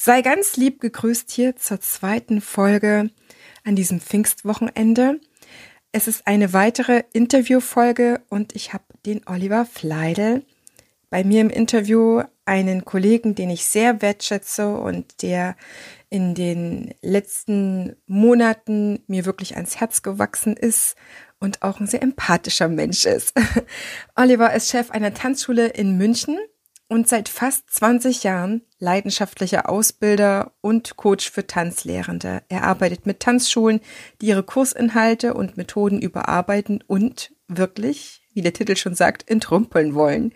Sei ganz lieb gegrüßt hier zur zweiten Folge an diesem Pfingstwochenende. Es ist eine weitere Interviewfolge und ich habe den Oliver Fleidel bei mir im Interview, einen Kollegen, den ich sehr wertschätze und der in den letzten Monaten mir wirklich ans Herz gewachsen ist und auch ein sehr empathischer Mensch ist. Oliver ist Chef einer Tanzschule in München und seit fast 20 Jahren leidenschaftlicher Ausbilder und Coach für Tanzlehrende. Er arbeitet mit Tanzschulen, die ihre Kursinhalte und Methoden überarbeiten und wirklich, wie der Titel schon sagt, entrümpeln wollen.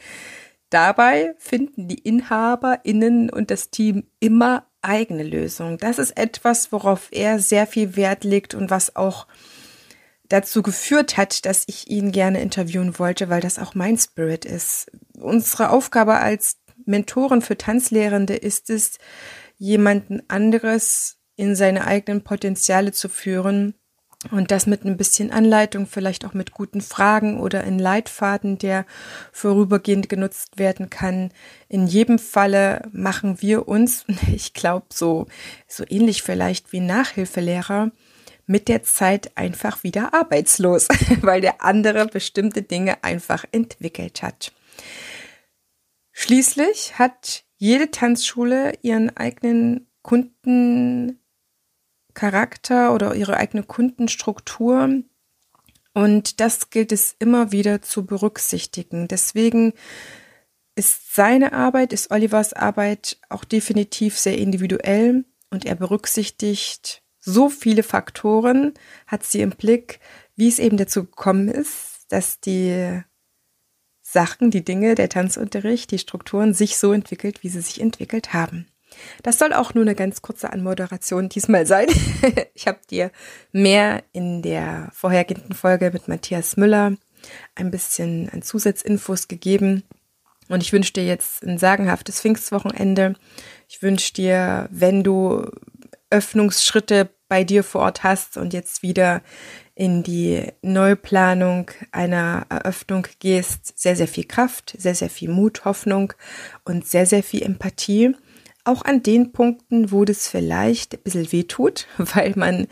Dabei finden die InhaberInnen und das Team immer eigene Lösungen. Das ist etwas, worauf er sehr viel Wert legt und was auch dazu geführt hat, dass ich ihn gerne interviewen wollte, weil das auch mein Spirit ist. Unsere Aufgabe als Mentoren für Tanzlehrende ist es, jemanden anderes in seine eigenen Potenziale zu führen und das mit ein bisschen Anleitung, vielleicht auch mit guten Fragen oder in Leitfaden, der vorübergehend genutzt werden kann. In jedem Falle machen wir uns, ich glaube so, so ähnlich vielleicht wie Nachhilfelehrer, mit der Zeit einfach wieder arbeitslos, weil der andere bestimmte Dinge einfach entwickelt hat. Schließlich hat jede Tanzschule ihren eigenen Kundencharakter oder ihre eigene Kundenstruktur. Und das gilt es immer wieder zu berücksichtigen. Deswegen ist seine Arbeit, ist Olivers Arbeit auch definitiv sehr individuell und er berücksichtigt so viele Faktoren hat sie im Blick, wie es eben dazu gekommen ist, dass die Sachen, die Dinge, der Tanzunterricht, die Strukturen sich so entwickelt, wie sie sich entwickelt haben. Das soll auch nur eine ganz kurze Anmoderation diesmal sein. ich habe dir mehr in der vorhergehenden Folge mit Matthias Müller ein bisschen an Zusatzinfos gegeben. Und ich wünsche dir jetzt ein sagenhaftes Pfingstwochenende. Ich wünsche dir, wenn du Öffnungsschritte bei dir vor Ort hast und jetzt wieder in die Neuplanung einer Eröffnung gehst, sehr, sehr viel Kraft, sehr, sehr viel Mut, Hoffnung und sehr, sehr viel Empathie. Auch an den Punkten, wo das vielleicht ein bisschen weh tut, weil man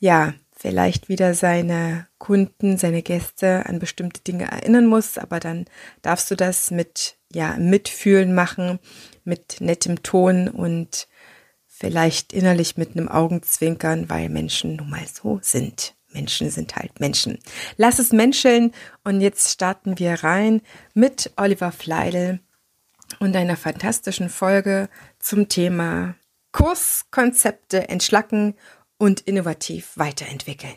ja vielleicht wieder seine Kunden, seine Gäste an bestimmte Dinge erinnern muss, aber dann darfst du das mit ja, Mitfühlen machen, mit nettem Ton und vielleicht innerlich mit einem Augenzwinkern, weil Menschen nun mal so sind. Menschen sind halt Menschen. Lass es menscheln und jetzt starten wir rein mit Oliver Fleidel und einer fantastischen Folge zum Thema Kurskonzepte entschlacken und innovativ weiterentwickeln.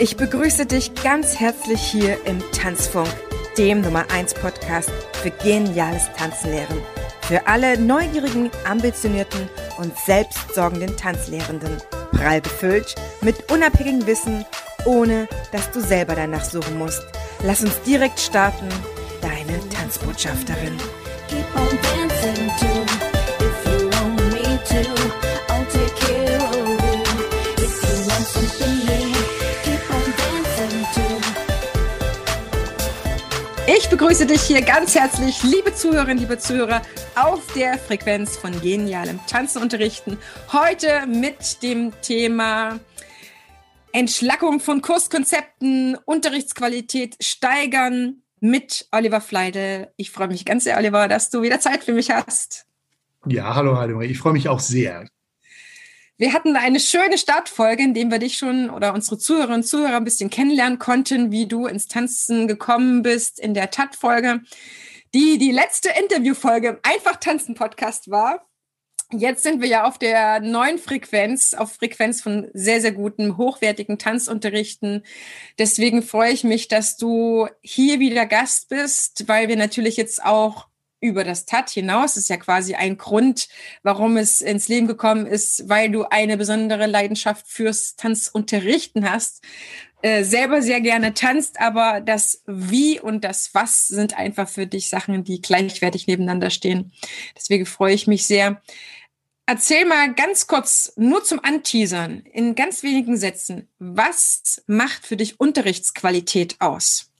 Ich begrüße dich ganz herzlich hier im Tanzfunk dem Nummer 1 Podcast für geniales Tanzlehren. Für alle neugierigen, ambitionierten und selbstsorgenden Tanzlehrenden. Prall befüllt mit unabhängigem Wissen, ohne dass du selber danach suchen musst. Lass uns direkt starten. Deine Tanzbotschafterin. Keep on dancing too, if you want me to. Ich begrüße dich hier ganz herzlich, liebe Zuhörerinnen, liebe Zuhörer, auf der Frequenz von genialem Tanzen unterrichten. Heute mit dem Thema Entschlackung von Kurskonzepten, Unterrichtsqualität steigern mit Oliver Fleide. Ich freue mich ganz sehr, Oliver, dass du wieder Zeit für mich hast. Ja, hallo Heidemarie. Ich freue mich auch sehr. Wir hatten eine schöne Startfolge, in dem wir dich schon oder unsere Zuhörerinnen und Zuhörer ein bisschen kennenlernen konnten, wie du ins Tanzen gekommen bist in der TAT-Folge, die die letzte Interviewfolge im Einfach Tanzen Podcast war. Jetzt sind wir ja auf der neuen Frequenz, auf Frequenz von sehr, sehr guten, hochwertigen Tanzunterrichten. Deswegen freue ich mich, dass du hier wieder Gast bist, weil wir natürlich jetzt auch über das TAT hinaus. Das ist ja quasi ein Grund, warum es ins Leben gekommen ist, weil du eine besondere Leidenschaft fürs Tanzunterrichten hast. Äh, selber sehr gerne tanzt, aber das Wie und das Was sind einfach für dich Sachen, die gleichwertig nebeneinander stehen. Deswegen freue ich mich sehr. Erzähl mal ganz kurz, nur zum Anteasern, in ganz wenigen Sätzen, was macht für dich Unterrichtsqualität aus?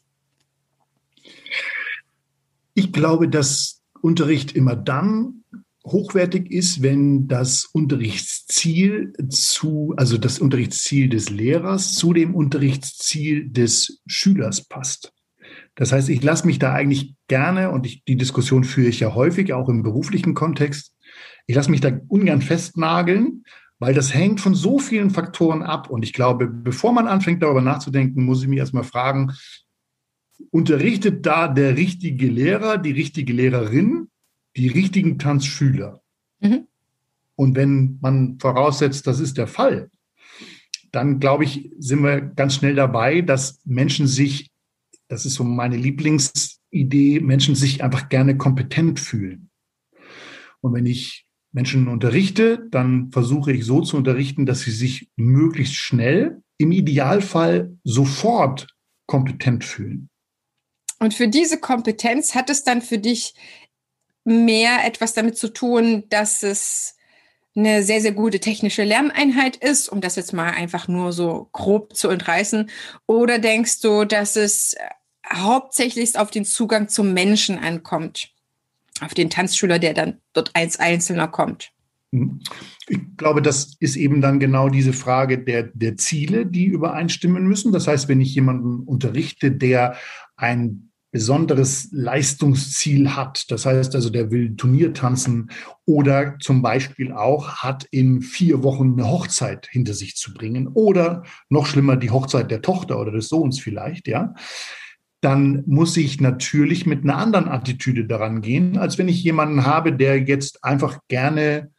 Ich glaube, dass Unterricht immer dann hochwertig ist, wenn das Unterrichtsziel zu, also das Unterrichtsziel des Lehrers zu dem Unterrichtsziel des Schülers passt. Das heißt, ich lasse mich da eigentlich gerne, und ich, die Diskussion führe ich ja häufig, auch im beruflichen Kontext, ich lasse mich da ungern festnageln, weil das hängt von so vielen Faktoren ab. Und ich glaube, bevor man anfängt, darüber nachzudenken, muss ich mich erstmal fragen, unterrichtet da der richtige Lehrer, die richtige Lehrerin, die richtigen Tanzschüler? Mhm. Und wenn man voraussetzt, das ist der Fall, dann glaube ich, sind wir ganz schnell dabei, dass Menschen sich das ist so meine Lieblingsidee, Menschen sich einfach gerne kompetent fühlen. Und wenn ich Menschen unterrichte, dann versuche ich so zu unterrichten, dass sie sich möglichst schnell, im Idealfall sofort kompetent fühlen. Und für diese Kompetenz hat es dann für dich mehr etwas damit zu tun, dass es eine sehr, sehr gute technische Lerneinheit ist, um das jetzt mal einfach nur so grob zu entreißen? Oder denkst du, dass es hauptsächlich auf den Zugang zum Menschen ankommt, auf den Tanzschüler, der dann dort als Einzelner kommt. Mhm. Ich glaube, das ist eben dann genau diese Frage der, der Ziele, die übereinstimmen müssen. Das heißt, wenn ich jemanden unterrichte, der ein besonderes Leistungsziel hat. Das heißt also, der will Turnier tanzen oder zum Beispiel auch hat in vier Wochen eine Hochzeit hinter sich zu bringen oder noch schlimmer die Hochzeit der Tochter oder des Sohns vielleicht, ja dann muss ich natürlich mit einer anderen Attitüde daran gehen, als wenn ich jemanden habe, der jetzt einfach gerne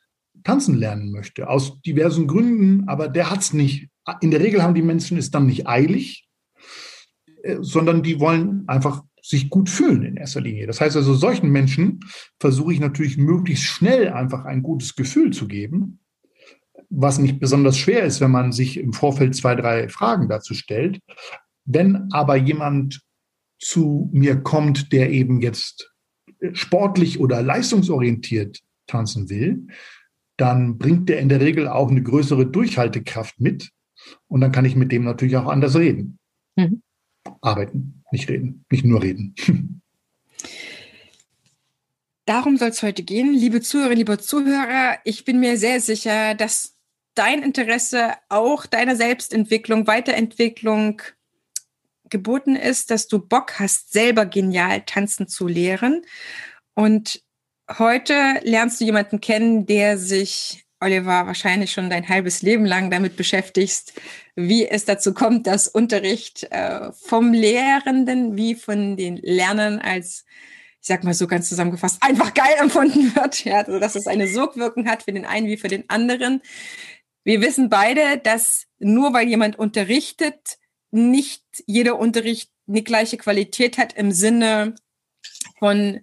tanzen lernen möchte, aus diversen Gründen, aber der hat es nicht. In der Regel haben die Menschen es dann nicht eilig, äh, sondern die wollen einfach sich gut fühlen in erster Linie. Das heißt also, solchen Menschen versuche ich natürlich möglichst schnell einfach ein gutes Gefühl zu geben, was nicht besonders schwer ist, wenn man sich im Vorfeld zwei, drei Fragen dazu stellt. Wenn aber jemand zu mir kommt, der eben jetzt sportlich oder leistungsorientiert tanzen will, dann bringt der in der Regel auch eine größere Durchhaltekraft mit. Und dann kann ich mit dem natürlich auch anders reden. Mhm. Arbeiten, nicht reden, nicht nur reden. Darum soll es heute gehen, liebe Zuhörerinnen, liebe Zuhörer. Ich bin mir sehr sicher, dass dein Interesse auch deiner Selbstentwicklung, Weiterentwicklung geboten ist, dass du Bock hast, selber genial tanzen zu lehren. Und heute lernst du jemanden kennen, der sich, Oliver, wahrscheinlich schon dein halbes Leben lang damit beschäftigst, wie es dazu kommt, dass Unterricht äh, vom Lehrenden wie von den Lernern als ich sag mal so ganz zusammengefasst, einfach geil empfunden wird. Ja, also dass es eine Sogwirkung hat für den einen wie für den anderen. Wir wissen beide, dass nur weil jemand unterrichtet, nicht jeder Unterricht eine gleiche Qualität hat im Sinne von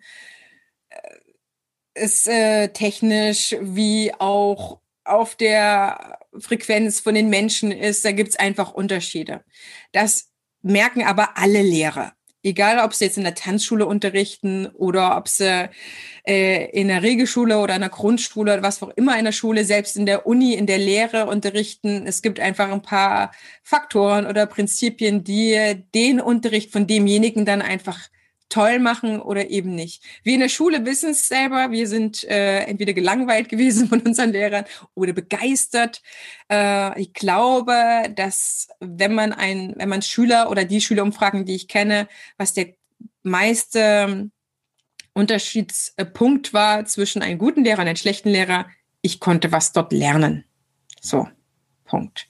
ist äh, technisch wie auch auf der Frequenz von den Menschen ist, da gibt es einfach Unterschiede. Das merken aber alle Lehrer egal ob sie jetzt in der Tanzschule unterrichten oder ob sie äh, in der Regelschule oder in der Grundschule oder was auch immer in der Schule, selbst in der Uni, in der Lehre unterrichten. Es gibt einfach ein paar Faktoren oder Prinzipien, die den Unterricht von demjenigen dann einfach toll machen oder eben nicht. Wir in der Schule wissen es selber, wir sind äh, entweder gelangweilt gewesen von unseren Lehrern oder begeistert. Äh, ich glaube, dass wenn man ein, wenn man Schüler oder die Schüler umfragen, die ich kenne, was der meiste Unterschiedspunkt war zwischen einem guten Lehrer und einem schlechten Lehrer, ich konnte was dort lernen. So. Punkt.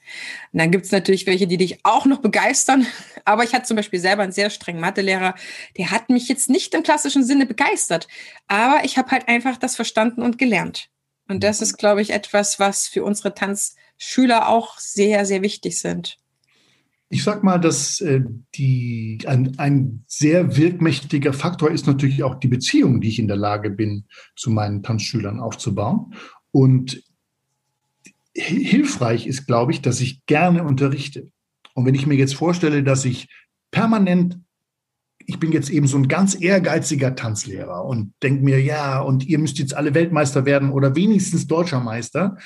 Und dann gibt es natürlich welche, die dich auch noch begeistern. Aber ich hatte zum Beispiel selber einen sehr strengen Mathelehrer, der hat mich jetzt nicht im klassischen Sinne begeistert. Aber ich habe halt einfach das verstanden und gelernt. Und das ist, glaube ich, etwas, was für unsere Tanzschüler auch sehr, sehr wichtig sind. Ich sag mal, dass äh, die, ein, ein sehr wirkmächtiger Faktor ist natürlich auch die Beziehung, die ich in der Lage bin, zu meinen Tanzschülern aufzubauen. Und hilfreich ist, glaube ich, dass ich gerne unterrichte. Und wenn ich mir jetzt vorstelle, dass ich permanent, ich bin jetzt eben so ein ganz ehrgeiziger Tanzlehrer und denke mir, ja, und ihr müsst jetzt alle Weltmeister werden oder wenigstens deutscher Meister,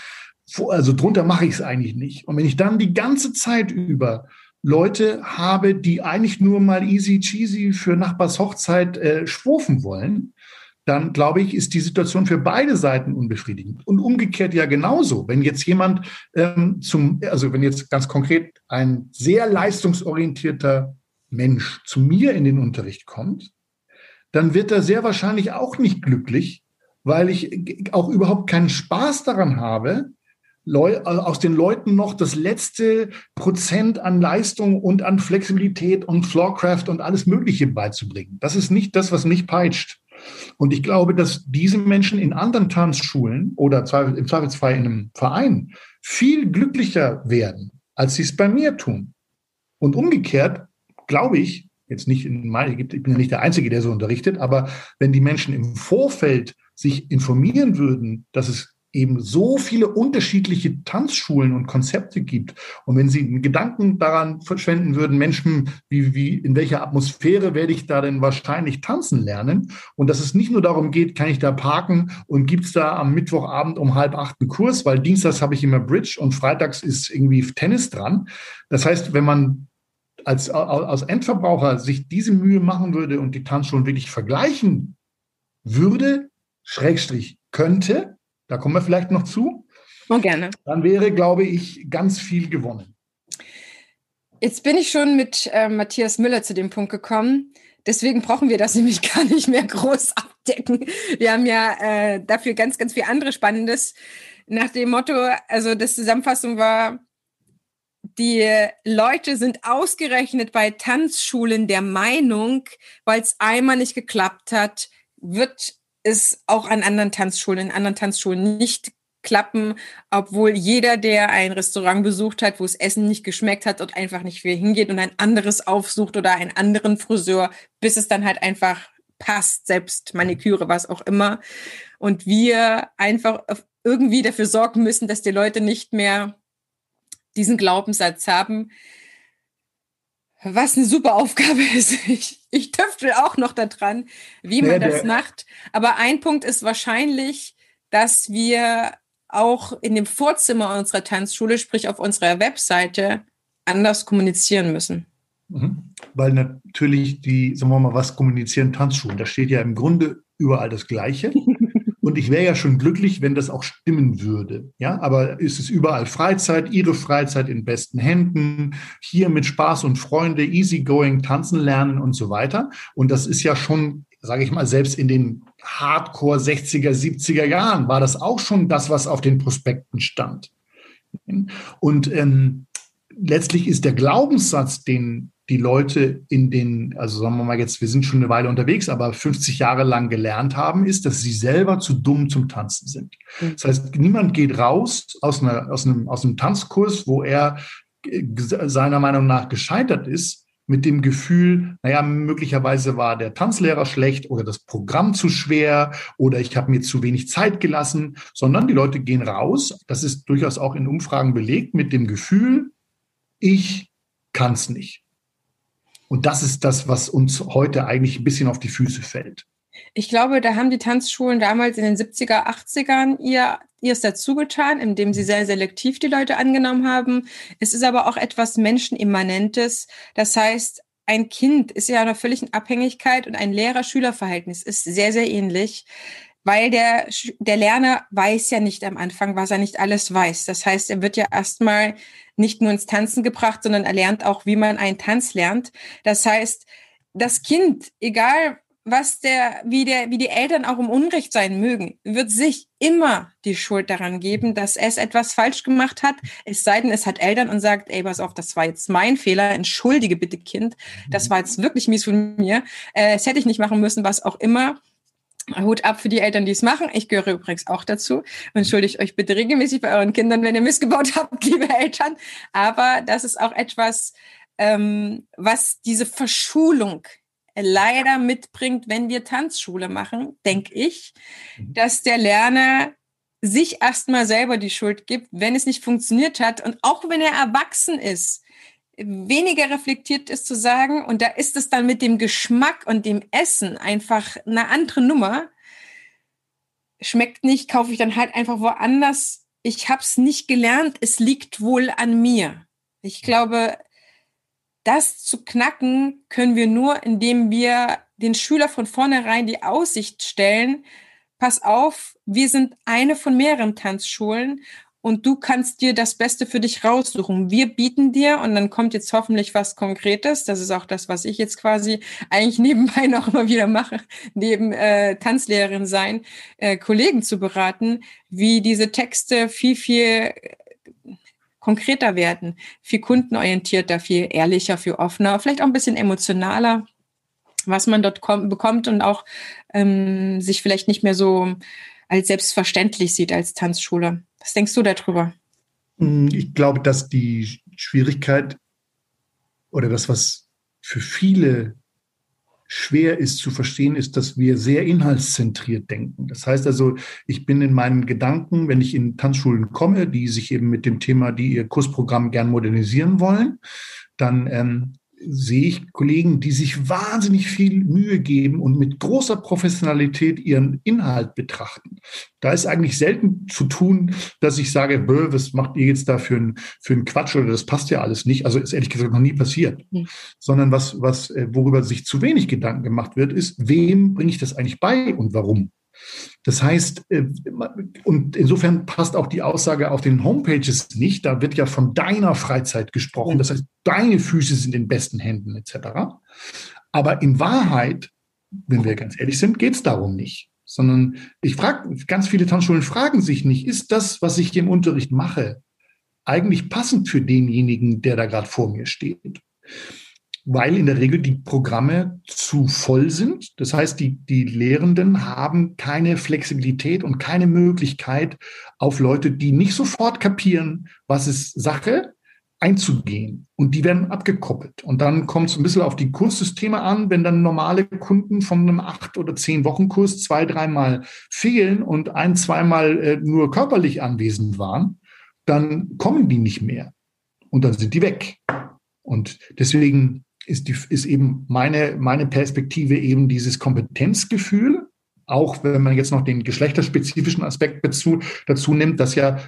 also drunter mache ich es eigentlich nicht. Und wenn ich dann die ganze Zeit über Leute habe, die eigentlich nur mal easy cheesy für Nachbars Hochzeit äh, schwurfen wollen, dann glaube ich, ist die Situation für beide Seiten unbefriedigend. Und umgekehrt ja genauso. Wenn jetzt jemand ähm, zum, also wenn jetzt ganz konkret ein sehr leistungsorientierter Mensch zu mir in den Unterricht kommt, dann wird er sehr wahrscheinlich auch nicht glücklich, weil ich auch überhaupt keinen Spaß daran habe, Leu aus den Leuten noch das letzte Prozent an Leistung und an Flexibilität und Floorcraft und alles Mögliche beizubringen. Das ist nicht das, was mich peitscht. Und ich glaube, dass diese Menschen in anderen Tanzschulen oder im Zweifelsfall in einem Verein viel glücklicher werden, als sie es bei mir tun. Und umgekehrt glaube ich, jetzt nicht in meine, ich bin ja nicht der Einzige, der so unterrichtet, aber wenn die Menschen im Vorfeld sich informieren würden, dass es eben so viele unterschiedliche Tanzschulen und Konzepte gibt. Und wenn Sie einen Gedanken daran verschwenden würden, Menschen, wie, wie, in welcher Atmosphäre werde ich da denn wahrscheinlich tanzen lernen? Und dass es nicht nur darum geht, kann ich da parken und gibt es da am Mittwochabend um halb acht einen Kurs, weil dienstags habe ich immer Bridge und freitags ist irgendwie Tennis dran. Das heißt, wenn man als, als Endverbraucher sich diese Mühe machen würde und die Tanzschulen wirklich vergleichen würde, Schrägstrich könnte, da kommen wir vielleicht noch zu. Oh, gerne. Dann wäre, glaube ich, ganz viel gewonnen. Jetzt bin ich schon mit äh, Matthias Müller zu dem Punkt gekommen. Deswegen brauchen wir das nämlich gar nicht mehr groß abdecken. Wir haben ja äh, dafür ganz, ganz viel anderes Spannendes. Nach dem Motto, also das Zusammenfassung war, die Leute sind ausgerechnet bei Tanzschulen der Meinung, weil es einmal nicht geklappt hat, wird es auch an anderen Tanzschulen, in anderen Tanzschulen nicht klappen, obwohl jeder, der ein Restaurant besucht hat, wo es Essen nicht geschmeckt hat und einfach nicht wieder hingeht und ein anderes aufsucht oder einen anderen Friseur, bis es dann halt einfach passt, selbst Maniküre, was auch immer. Und wir einfach irgendwie dafür sorgen müssen, dass die Leute nicht mehr diesen Glaubenssatz haben, was eine super Aufgabe ist. Ich, ich tüftel auch noch daran, wie man das macht. Aber ein Punkt ist wahrscheinlich, dass wir auch in dem Vorzimmer unserer Tanzschule, sprich auf unserer Webseite, anders kommunizieren müssen. Mhm. Weil natürlich die, sagen wir mal, was kommunizieren Tanzschulen? Da steht ja im Grunde überall das Gleiche. Und ich wäre ja schon glücklich, wenn das auch stimmen würde. Ja, aber ist es überall Freizeit, Ihre Freizeit in besten Händen, hier mit Spaß und Freunde, easygoing, tanzen lernen und so weiter. Und das ist ja schon, sage ich mal, selbst in den Hardcore 60er, 70er Jahren war das auch schon das, was auf den Prospekten stand. Und ähm, letztlich ist der Glaubenssatz, den die Leute in den, also sagen wir mal jetzt, wir sind schon eine Weile unterwegs, aber 50 Jahre lang gelernt haben, ist, dass sie selber zu dumm zum Tanzen sind. Mhm. Das heißt, niemand geht raus aus, einer, aus, einem, aus einem Tanzkurs, wo er äh, seiner Meinung nach gescheitert ist, mit dem Gefühl, naja, möglicherweise war der Tanzlehrer schlecht oder das Programm zu schwer oder ich habe mir zu wenig Zeit gelassen, sondern die Leute gehen raus, das ist durchaus auch in Umfragen belegt, mit dem Gefühl, ich kann es nicht. Und das ist das, was uns heute eigentlich ein bisschen auf die Füße fällt. Ich glaube, da haben die Tanzschulen damals in den 70er, 80ern ihr es dazu getan, indem sie sehr selektiv die Leute angenommen haben. Es ist aber auch etwas Menschenimmanentes. Das heißt, ein Kind ist ja in einer völligen Abhängigkeit und ein Lehrer-Schüler-Verhältnis ist sehr, sehr ähnlich weil der, der Lerner weiß ja nicht am Anfang, was er nicht alles weiß. Das heißt, er wird ja erstmal nicht nur ins Tanzen gebracht, sondern er lernt auch, wie man einen Tanz lernt. Das heißt, das Kind, egal was der, wie der, wie die Eltern auch im Unrecht sein mögen, wird sich immer die Schuld daran geben, dass es etwas falsch gemacht hat. Es sei denn, es hat Eltern und sagt, ey, pass auf, das war jetzt mein Fehler, entschuldige bitte Kind, das war jetzt wirklich mies von mir, äh, das hätte ich nicht machen müssen, was auch immer. Hut ab für die Eltern, die es machen. Ich gehöre übrigens auch dazu. Entschuldigt euch bitte regelmäßig bei euren Kindern, wenn ihr missgebaut habt, liebe Eltern. Aber das ist auch etwas, ähm, was diese Verschulung leider mitbringt, wenn wir Tanzschule machen, denke ich, mhm. dass der Lerner sich erstmal selber die Schuld gibt, wenn es nicht funktioniert hat. Und auch wenn er erwachsen ist, weniger reflektiert ist zu sagen, und da ist es dann mit dem Geschmack und dem Essen einfach eine andere Nummer. Schmeckt nicht, kaufe ich dann halt einfach woanders. Ich habe es nicht gelernt, es liegt wohl an mir. Ich glaube, das zu knacken können wir nur, indem wir den Schüler von vornherein die Aussicht stellen, pass auf, wir sind eine von mehreren Tanzschulen und du kannst dir das Beste für dich raussuchen. Wir bieten dir, und dann kommt jetzt hoffentlich was Konkretes, das ist auch das, was ich jetzt quasi eigentlich nebenbei noch immer wieder mache, neben äh, Tanzlehrerin sein, äh, Kollegen zu beraten, wie diese Texte viel, viel äh, konkreter werden, viel kundenorientierter, viel ehrlicher, viel offener, vielleicht auch ein bisschen emotionaler, was man dort bekommt und auch ähm, sich vielleicht nicht mehr so als selbstverständlich sieht als Tanzschule. Was denkst du darüber? Hm, ich glaube, dass die Schwierigkeit oder das, was für viele schwer ist zu verstehen, ist, dass wir sehr inhaltszentriert denken. Das heißt also, ich bin in meinen Gedanken, wenn ich in Tanzschulen komme, die sich eben mit dem Thema, die ihr Kursprogramm gern modernisieren wollen, dann ähm, sehe ich Kollegen, die sich wahnsinnig viel Mühe geben und mit großer Professionalität ihren Inhalt betrachten. Da ist eigentlich selten zu tun, dass ich sage, Bö, was macht ihr jetzt da für einen für einen Quatsch oder das passt ja alles nicht. Also ist ehrlich gesagt noch nie passiert. Mhm. Sondern was, was, äh, worüber sich zu wenig Gedanken gemacht wird, ist, wem bringe ich das eigentlich bei und warum? Das heißt, äh, und insofern passt auch die Aussage auf den Homepages nicht. Da wird ja von deiner Freizeit gesprochen. Das heißt, deine Füße sind in besten Händen etc. Aber in Wahrheit, wenn wir ganz ehrlich sind, geht es darum nicht. Sondern ich frage, ganz viele Tanzschulen fragen sich nicht, ist das, was ich im Unterricht mache, eigentlich passend für denjenigen, der da gerade vor mir steht? Weil in der Regel die Programme zu voll sind. Das heißt, die, die Lehrenden haben keine Flexibilität und keine Möglichkeit, auf Leute, die nicht sofort kapieren, was ist Sache, einzugehen. Und die werden abgekoppelt. Und dann kommt es ein bisschen auf die Kurssysteme an, wenn dann normale Kunden von einem acht oder zehn Wochen Kurs zwei, dreimal fehlen und ein, zweimal äh, nur körperlich anwesend waren, dann kommen die nicht mehr. Und dann sind die weg. Und deswegen ist, die, ist eben meine, meine Perspektive eben dieses Kompetenzgefühl, auch wenn man jetzt noch den geschlechterspezifischen Aspekt dazu, dazu nimmt, dass ja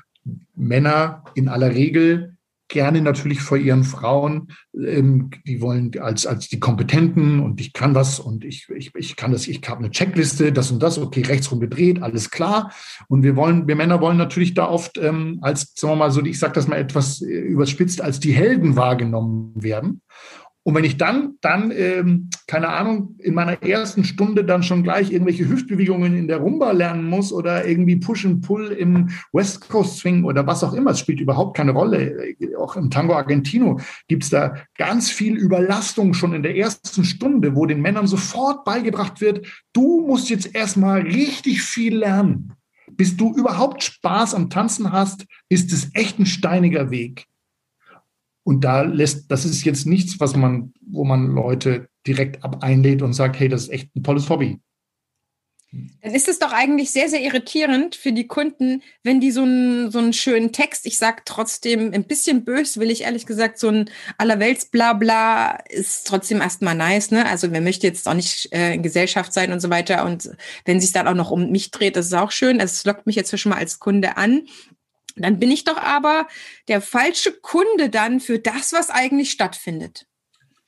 Männer in aller Regel gerne natürlich vor ihren Frauen, ähm, die wollen als, als die Kompetenten und ich kann was und ich, ich, ich kann das, ich habe eine Checkliste, das und das, okay, rechtsrum gedreht, alles klar. Und wir wollen, wir Männer wollen natürlich da oft ähm, als, sagen wir mal so, ich sage das mal etwas äh, überspitzt, als die Helden wahrgenommen werden. Und wenn ich dann, dann, ähm, keine Ahnung, in meiner ersten Stunde dann schon gleich irgendwelche Hüftbewegungen in der Rumba lernen muss oder irgendwie Push and Pull im West Coast Swing oder was auch immer, es spielt überhaupt keine Rolle. Auch im Tango Argentino gibt's da ganz viel Überlastung schon in der ersten Stunde, wo den Männern sofort beigebracht wird, du musst jetzt erstmal richtig viel lernen. Bis du überhaupt Spaß am Tanzen hast, ist es echt ein steiniger Weg. Und da lässt, das ist jetzt nichts, was man, wo man Leute direkt ab einlädt und sagt, hey, das ist echt ein tolles Hobby. Dann ist es doch eigentlich sehr, sehr irritierend für die Kunden, wenn die so einen, so einen schönen Text, ich sag trotzdem ein bisschen bös, will ich ehrlich gesagt, so ein allerwelts Blabla ist trotzdem erstmal nice, ne? Also wer möchte jetzt auch nicht äh, in Gesellschaft sein und so weiter. Und wenn sich dann auch noch um mich dreht, das ist auch schön. Also es lockt mich jetzt schon mal als Kunde an. Dann bin ich doch aber der falsche Kunde dann für das, was eigentlich stattfindet.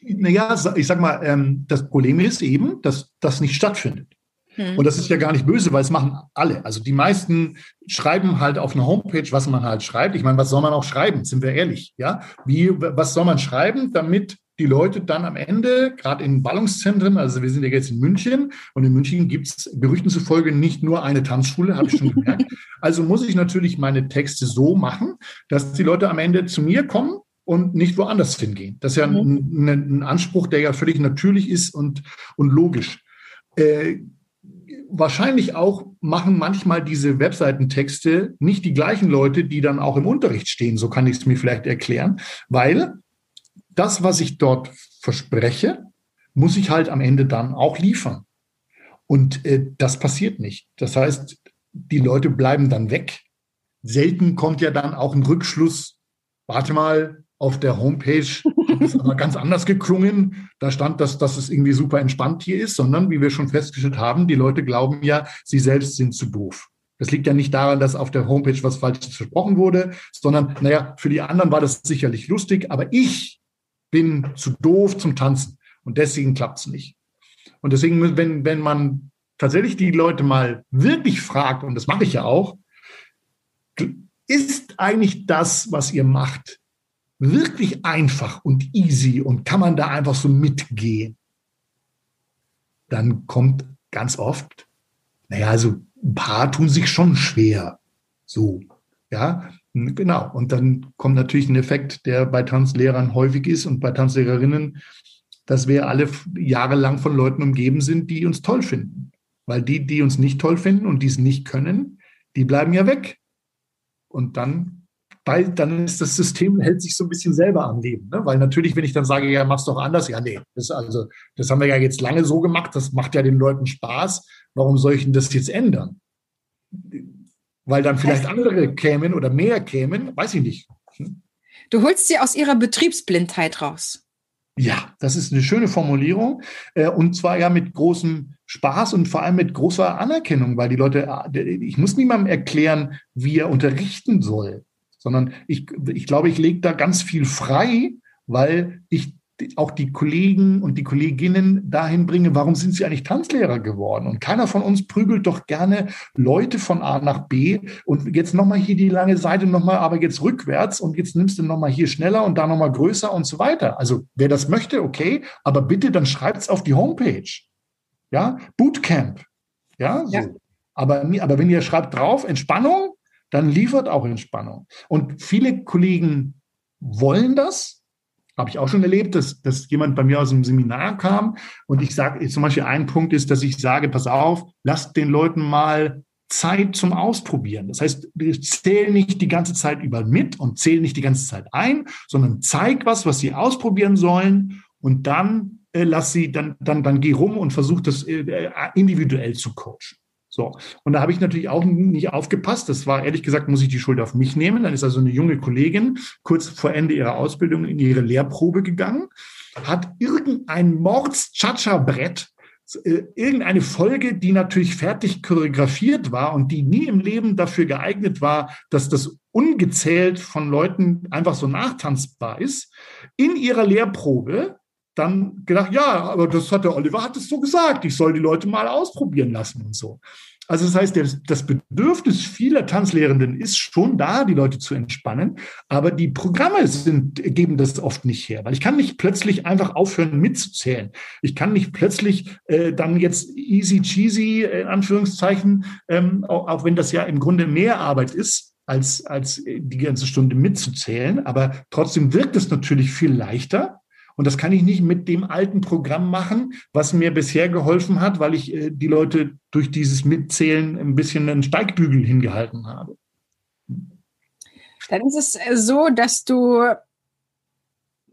Naja, ich sag mal, ähm, das Problem ist eben, dass das nicht stattfindet. Hm. Und das ist ja gar nicht böse, weil es machen alle. Also die meisten schreiben halt auf einer Homepage, was man halt schreibt. Ich meine, was soll man auch schreiben? Sind wir ehrlich? Ja, wie, was soll man schreiben, damit die Leute dann am Ende, gerade in Ballungszentren, also wir sind ja jetzt in München und in München gibt es Gerüchten zufolge nicht nur eine Tanzschule, habe ich schon gemerkt. Also muss ich natürlich meine Texte so machen, dass die Leute am Ende zu mir kommen und nicht woanders hingehen. Das ist ja ein, mhm. ein Anspruch, der ja völlig natürlich ist und, und logisch. Äh, wahrscheinlich auch machen manchmal diese Webseitentexte nicht die gleichen Leute, die dann auch im Unterricht stehen. So kann ich es mir vielleicht erklären, weil das, was ich dort verspreche, muss ich halt am Ende dann auch liefern. Und äh, das passiert nicht. Das heißt, die Leute bleiben dann weg. Selten kommt ja dann auch ein Rückschluss. Warte mal, auf der Homepage es aber ganz anders geklungen. Da stand, dass, dass es irgendwie super entspannt hier ist, sondern wie wir schon festgestellt haben, die Leute glauben ja, sie selbst sind zu doof. Das liegt ja nicht daran, dass auf der Homepage was Falsches versprochen wurde, sondern, naja, für die anderen war das sicherlich lustig, aber ich bin zu doof zum Tanzen und deswegen klappt es nicht. Und deswegen, wenn, wenn man tatsächlich die Leute mal wirklich fragt, und das mache ich ja auch, ist eigentlich das, was ihr macht, wirklich einfach und easy und kann man da einfach so mitgehen? Dann kommt ganz oft, naja, also ein paar tun sich schon schwer. So, ja, genau. Und dann kommt natürlich ein Effekt, der bei Tanzlehrern häufig ist und bei Tanzlehrerinnen, dass wir alle jahrelang von Leuten umgeben sind, die uns toll finden. Weil die, die uns nicht toll finden und die es nicht können, die bleiben ja weg. Und dann, weil dann ist das System, hält sich so ein bisschen selber am Leben. Ne? Weil natürlich, wenn ich dann sage, ja, mach's doch anders, ja, nee, das, also, das haben wir ja jetzt lange so gemacht, das macht ja den Leuten Spaß. Warum soll ich denn das jetzt ändern? Weil dann vielleicht andere kämen oder mehr kämen, weiß ich nicht. Hm? Du holst sie aus ihrer Betriebsblindheit raus. Ja, das ist eine schöne Formulierung. Äh, und zwar ja mit großem Spaß und vor allem mit großer Anerkennung, weil die Leute, äh, ich muss niemandem erklären, wie er unterrichten soll, sondern ich, ich glaube, ich lege da ganz viel frei, weil ich auch die Kollegen und die Kolleginnen dahin bringe, warum sind sie eigentlich Tanzlehrer geworden? Und keiner von uns prügelt doch gerne Leute von A nach B und jetzt nochmal hier die lange Seite nochmal, aber jetzt rückwärts und jetzt nimmst du nochmal hier schneller und da nochmal größer und so weiter. Also wer das möchte, okay, aber bitte dann schreibt es auf die Homepage. Ja, Bootcamp. Ja, so. ja. Aber, aber wenn ihr schreibt drauf Entspannung, dann liefert auch Entspannung. Und viele Kollegen wollen das, habe ich auch schon erlebt, dass, dass jemand bei mir aus dem Seminar kam und ich sage, zum Beispiel ein Punkt ist, dass ich sage, pass auf, lasst den Leuten mal Zeit zum Ausprobieren. Das heißt, zähl nicht die ganze Zeit über mit und zähl nicht die ganze Zeit ein, sondern zeig was, was sie ausprobieren sollen und dann äh, lass sie, dann, dann, dann geh rum und versuch das äh, äh individuell zu coachen. So. Und da habe ich natürlich auch nicht aufgepasst. Das war ehrlich gesagt, muss ich die Schuld auf mich nehmen. Dann ist also eine junge Kollegin kurz vor Ende ihrer Ausbildung in ihre Lehrprobe gegangen, hat irgendein Mords-Chacha-Brett äh, irgendeine Folge, die natürlich fertig choreografiert war und die nie im Leben dafür geeignet war, dass das ungezählt von Leuten einfach so nachtanzbar ist, in ihrer Lehrprobe dann gedacht, ja, aber das hat der Oliver hat es so gesagt, ich soll die Leute mal ausprobieren lassen und so. Also das heißt, das Bedürfnis vieler Tanzlehrenden ist schon da, die Leute zu entspannen, aber die Programme sind, geben das oft nicht her, weil ich kann nicht plötzlich einfach aufhören mitzuzählen. Ich kann nicht plötzlich äh, dann jetzt easy cheesy, in Anführungszeichen, ähm, auch, auch wenn das ja im Grunde mehr Arbeit ist, als, als die ganze Stunde mitzuzählen, aber trotzdem wirkt es natürlich viel leichter, und das kann ich nicht mit dem alten Programm machen, was mir bisher geholfen hat, weil ich äh, die Leute durch dieses Mitzählen ein bisschen einen Steigbügel hingehalten habe. Dann ist es äh, so, dass du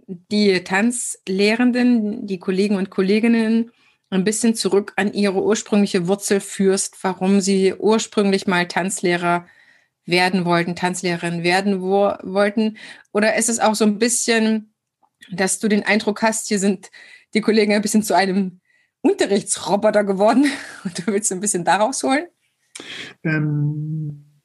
die Tanzlehrenden, die Kollegen und Kolleginnen ein bisschen zurück an ihre ursprüngliche Wurzel führst, warum sie ursprünglich mal Tanzlehrer werden wollten, Tanzlehrerin werden wo wollten. Oder ist es auch so ein bisschen dass du den Eindruck hast, hier sind die Kollegen ein bisschen zu einem Unterrichtsroboter geworden und du willst ein bisschen daraus holen? Ähm,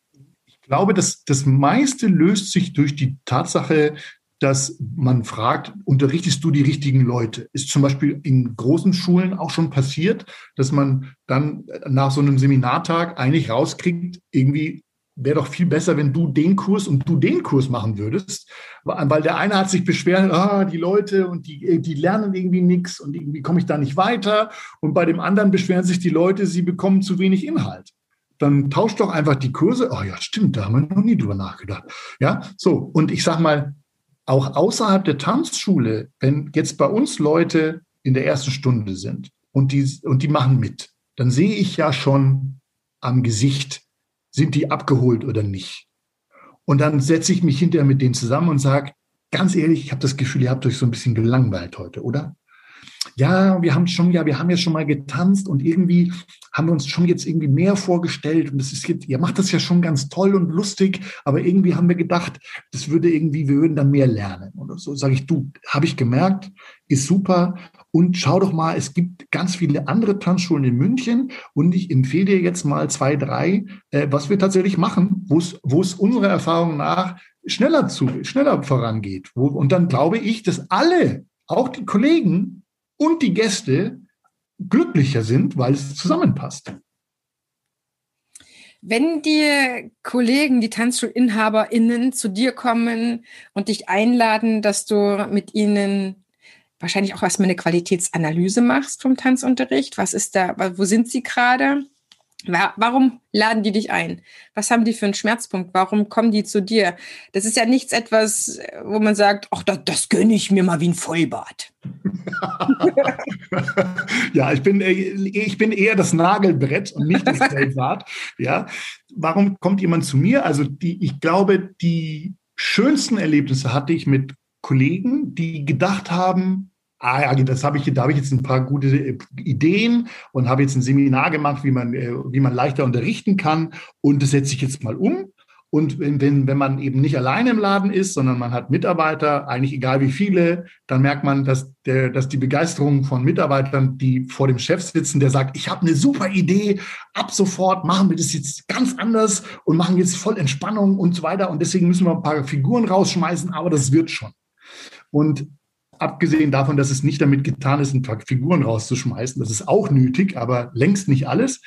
ich glaube, dass das meiste löst sich durch die Tatsache, dass man fragt, unterrichtest du die richtigen Leute? Ist zum Beispiel in großen Schulen auch schon passiert, dass man dann nach so einem Seminartag eigentlich rauskriegt, irgendwie wäre doch viel besser, wenn du den Kurs und du den Kurs machen würdest. Weil der eine hat sich beschwert, ah, die Leute und die, die lernen irgendwie nichts und irgendwie komme ich da nicht weiter. Und bei dem anderen beschweren sich die Leute, sie bekommen zu wenig Inhalt. Dann tauscht doch einfach die Kurse. Oh ja, stimmt, da haben wir noch nie drüber nachgedacht. Ja, so. Und ich sag mal, auch außerhalb der Tanzschule, wenn jetzt bei uns Leute in der ersten Stunde sind und die, und die machen mit, dann sehe ich ja schon am Gesicht, sind die abgeholt oder nicht? Und dann setze ich mich hinterher mit denen zusammen und sage, ganz ehrlich, ich habe das Gefühl, ihr habt euch so ein bisschen gelangweilt heute, oder? ja, wir haben schon, ja, wir haben ja schon mal getanzt und irgendwie haben wir uns schon jetzt irgendwie mehr vorgestellt und das ist jetzt, ihr macht das ja schon ganz toll und lustig, aber irgendwie haben wir gedacht, das würde irgendwie, wir würden dann mehr lernen oder so. Sage ich, du, habe ich gemerkt, ist super und schau doch mal, es gibt ganz viele andere Tanzschulen in München und ich empfehle dir jetzt mal zwei, drei, äh, was wir tatsächlich machen, wo es, unserer Erfahrung nach schneller zu, schneller vorangeht. Wo, und dann glaube ich, dass alle, auch die Kollegen und die Gäste, glücklicher sind, weil es zusammenpasst. Wenn die Kollegen, die TanzschulinhaberInnen zu dir kommen und dich einladen, dass du mit ihnen wahrscheinlich auch erstmal eine Qualitätsanalyse machst vom Tanzunterricht. Was ist da, wo sind sie gerade? Warum laden die dich ein? Was haben die für einen Schmerzpunkt? Warum kommen die zu dir? Das ist ja nichts etwas, wo man sagt, ach, das, das gönne ich mir mal wie ein Vollbad. ja, ich bin, äh, ich bin eher das Nagelbrett und nicht das Vollbad. Ja, warum kommt jemand zu mir? Also die, ich glaube, die schönsten Erlebnisse hatte ich mit Kollegen, die gedacht haben, ah ja, das habe ich, da habe ich jetzt ein paar gute äh, Ideen und habe jetzt ein Seminar gemacht, wie man, äh, wie man leichter unterrichten kann und das setze ich jetzt mal um. Und wenn, wenn, wenn man eben nicht alleine im Laden ist, sondern man hat Mitarbeiter, eigentlich egal wie viele, dann merkt man, dass, der, dass die Begeisterung von Mitarbeitern, die vor dem Chef sitzen, der sagt, ich habe eine super Idee, ab sofort machen wir das jetzt ganz anders und machen jetzt voll Entspannung und so weiter. Und deswegen müssen wir ein paar Figuren rausschmeißen, aber das wird schon. Und abgesehen davon, dass es nicht damit getan ist, ein paar Figuren rauszuschmeißen, das ist auch nötig, aber längst nicht alles,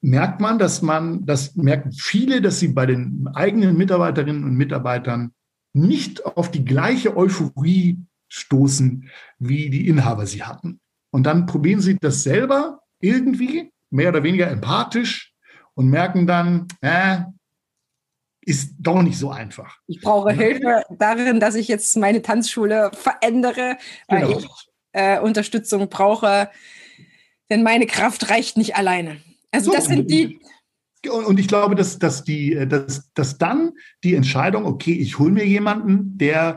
merkt man, dass man, das merken viele, dass sie bei den eigenen Mitarbeiterinnen und Mitarbeitern nicht auf die gleiche Euphorie stoßen, wie die Inhaber sie hatten. Und dann probieren sie das selber irgendwie, mehr oder weniger empathisch und merken dann, äh, ist doch nicht so einfach. Ich brauche Hilfe darin, dass ich jetzt meine Tanzschule verändere, weil genau. ich äh, Unterstützung brauche, denn meine Kraft reicht nicht alleine. Also so, das sind die. Und ich glaube, dass, dass, die, äh, dass, dass dann die Entscheidung, okay, ich hole mir jemanden, der